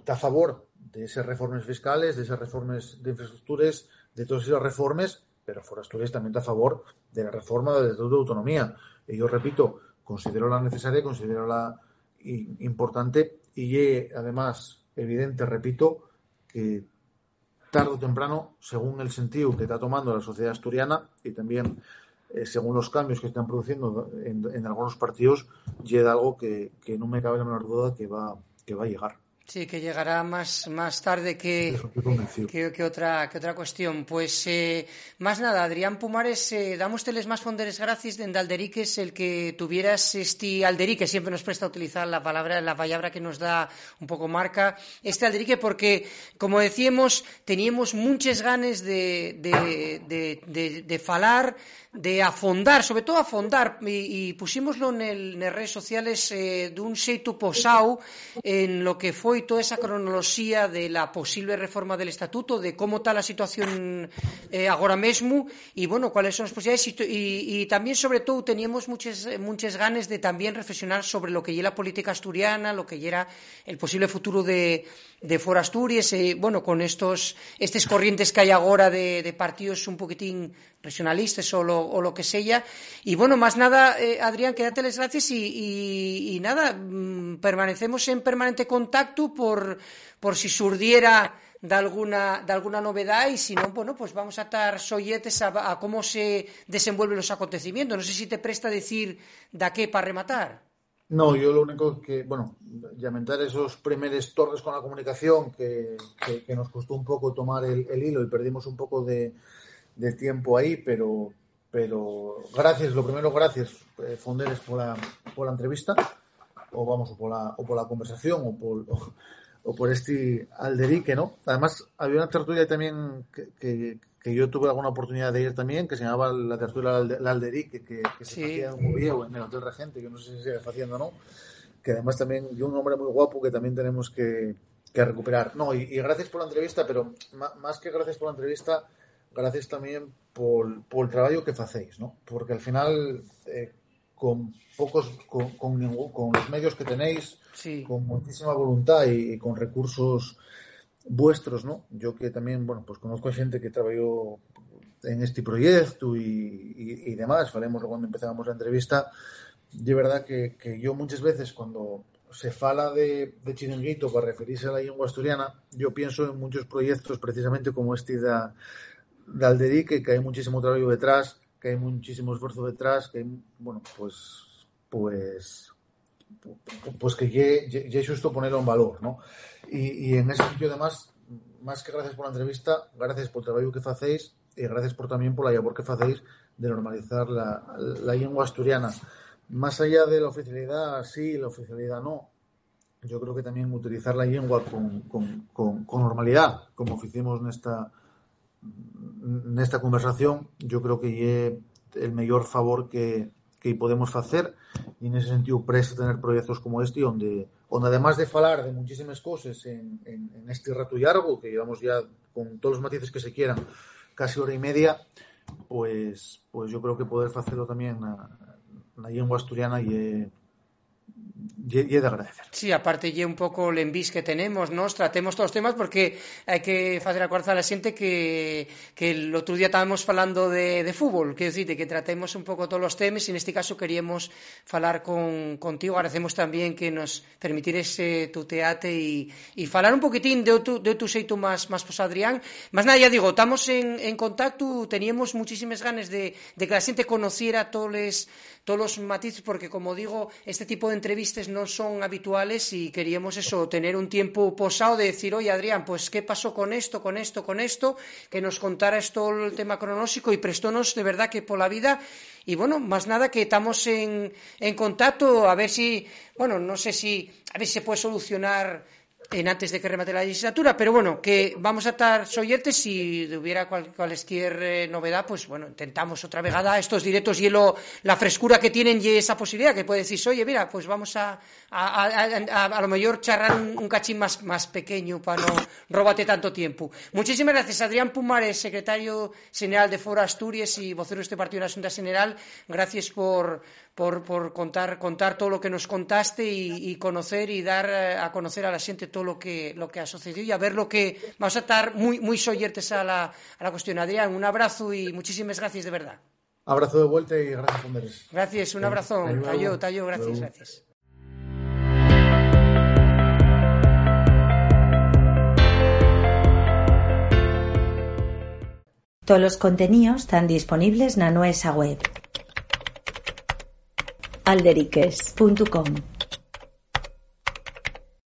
está a favor de esas reformas fiscales, de esas reformas de infraestructuras, de todas esas reformas, pero Forastures también está a favor de la reforma del Estatuto de Autonomía. Y yo repito, considero la necesaria, considero la importante y además evidente, repito, que tarde o temprano, según el sentido que está tomando la sociedad asturiana y también eh, según los cambios que están produciendo en, algunos partidos, llega algo que, no me cabe la menor duda que va a llegar. Sí, que llegará más, más tarde que, que, otra, que otra cuestión. Pues eh, más nada, Adrián Pumares, eh, damos teles más fonderes gracias de Alderiques el que tuvieras este Alderique, siempre nos presta a utilizar la palabra, la palabra que nos da un poco marca, este Alderique, porque, como decíamos, teníamos muchas ganas de, de, de, de, de falar de afondar, sobre todo afondar, y, y pusimoslo en, el, en redes sociales eh, dun xeito posao en lo que foi toda esa cronoloxía de la posible reforma del estatuto, de como está a situación eh, agora mesmo, e, bueno, cuáles son as posibilidades, e, e, tamén, sobre todo, teníamos muchas, muchas ganas de tamén reflexionar sobre lo que lle la política asturiana, lo que lle era el posible futuro de, de Fora Asturias, e, bueno, con estos, estes corrientes que hai agora de, partidos un poquitín regionalistas o lo, o lo que sea. Y bueno, más nada, eh, Adrián, quédate las gracias y, y, y nada, mmm, permanecemos en permanente contacto por, por si surdiera de alguna, de alguna novedad y si no, bueno, pues vamos a estar solletes a, a cómo se desenvuelven los acontecimientos. No sé si te presta decir de qué para rematar. No, yo lo único que, bueno, lamentar esos primeros torres con la comunicación que, que, que nos costó un poco tomar el, el hilo y perdimos un poco de, de tiempo ahí, pero, pero gracias, lo primero, gracias, eh, Fonderes, por la, por la entrevista, o vamos, o por la, o por la conversación, o por, o, por este alderique, ¿no? Además, había una tertulia también que, que, yo tuve alguna oportunidad de ir también, que se llamaba la tertulia del alderique, que, que se hacía muy viejo en el Hotel Regente, que no sé si se sigue haciendo o no, que además también, dio un hombre muy guapo que también tenemos que, que recuperar. No, y, y, gracias por la entrevista, pero más que gracias por la entrevista, gracias también por, por el trabajo que hacéis, ¿no? Porque al final, eh, con pocos, con, con, con, los medios que tenéis, sí. con muchísima voluntad y, y, con recursos vuestros, ¿no? Yo que también, bueno, pues conozco a gente que trabajó en este proyecto y, y, y demás, falemos cuando empezamos la entrevista, de verdad que, que yo muchas veces cuando se fala de, de chiringuito para referirse a la lengua asturiana, yo pienso en muchos proyectos precisamente como este de, de Alderique, que hay muchísimo trabajo detrás, que hay muchísimo esfuerzo detrás, que hay, bueno, pues, pues, pues que ya es justo ponerlo en valor, ¿no? Y, y en ese sentido, además, más que gracias por la entrevista, gracias por el trabajo que hacéis y gracias por también por la labor que hacéis de normalizar la, la lengua asturiana. Más allá de la oficialidad, sí, la oficialidad no. Yo creo que también utilizar la lengua con, con, con, con normalidad, como hicimos en esta, en esta conversación, yo creo que es el mayor favor que, que podemos hacer y en ese sentido presta tener proyectos como este donde, donde además de falar de muchísimas cosas en, en, en este rato largo, que llevamos ya con todos los matices que se quieran, casi hora y media, pues, pues yo creo que poder hacerlo también la lengua asturiana y lle, lle de agradecer. Sí, aparte lle un pouco o lembís que tenemos, nos tratemos todos os temas porque hai que facer a cuarza a xente que, que el outro día estábamos falando de, de fútbol, que decir, que tratemos un pouco todos os temas e neste caso queríamos falar con, contigo, agradecemos tamén que nos permitires eh, tuteate e, e falar un poquitín de tu, de tu xeito máis máis pos Adrián, mas nada, ya digo, estamos en, en contacto, teníamos muchísimas ganas de, de que a xente conociera toles todos os matices, porque como digo, este tipo de entrevistas non son habituales y queríamos eso, tener un tiempo posado de decir, oye Adrián, pues qué pasó con esto, con esto, con esto, que nos contara todo el tema cronológico y prestónos de verdad que por la vida. Y bueno, más nada que estamos en, en contacto a ver si, bueno, no sé si, a ver si se puede solucionar en antes de que remate la legislatura, pero bueno, que vamos a estar soyertes si hubiera cual, cualquier eh, novedad, pues bueno, intentamos otra vegada estos directos y lo, la frescura que tienen y esa posibilidad que puede decir, oye, mira, pues vamos a a, a, a, a lo mejor charrar un, un cachín más, más pequeño para no robarte tanto tiempo. Muchísimas gracias, Adrián Pumares, secretario general de Foro Asturias y vocero de este partido de la Junta General. Gracias por, por, por contar, contar todo lo que nos contaste y, y conocer y dar eh, a conocer a la gente todo lo que, lo que ha sucedido y a ver lo que vamos a estar muy, muy soyertes a la, a la cuestión. Adrián, un abrazo y muchísimas gracias de verdad. Abrazo de vuelta y gracias, Andrés. Gracias, un abrazo. Tallo, tallo, gracias, gracias. Todos los contenidos están disponibles en nuestra web alderiques.com.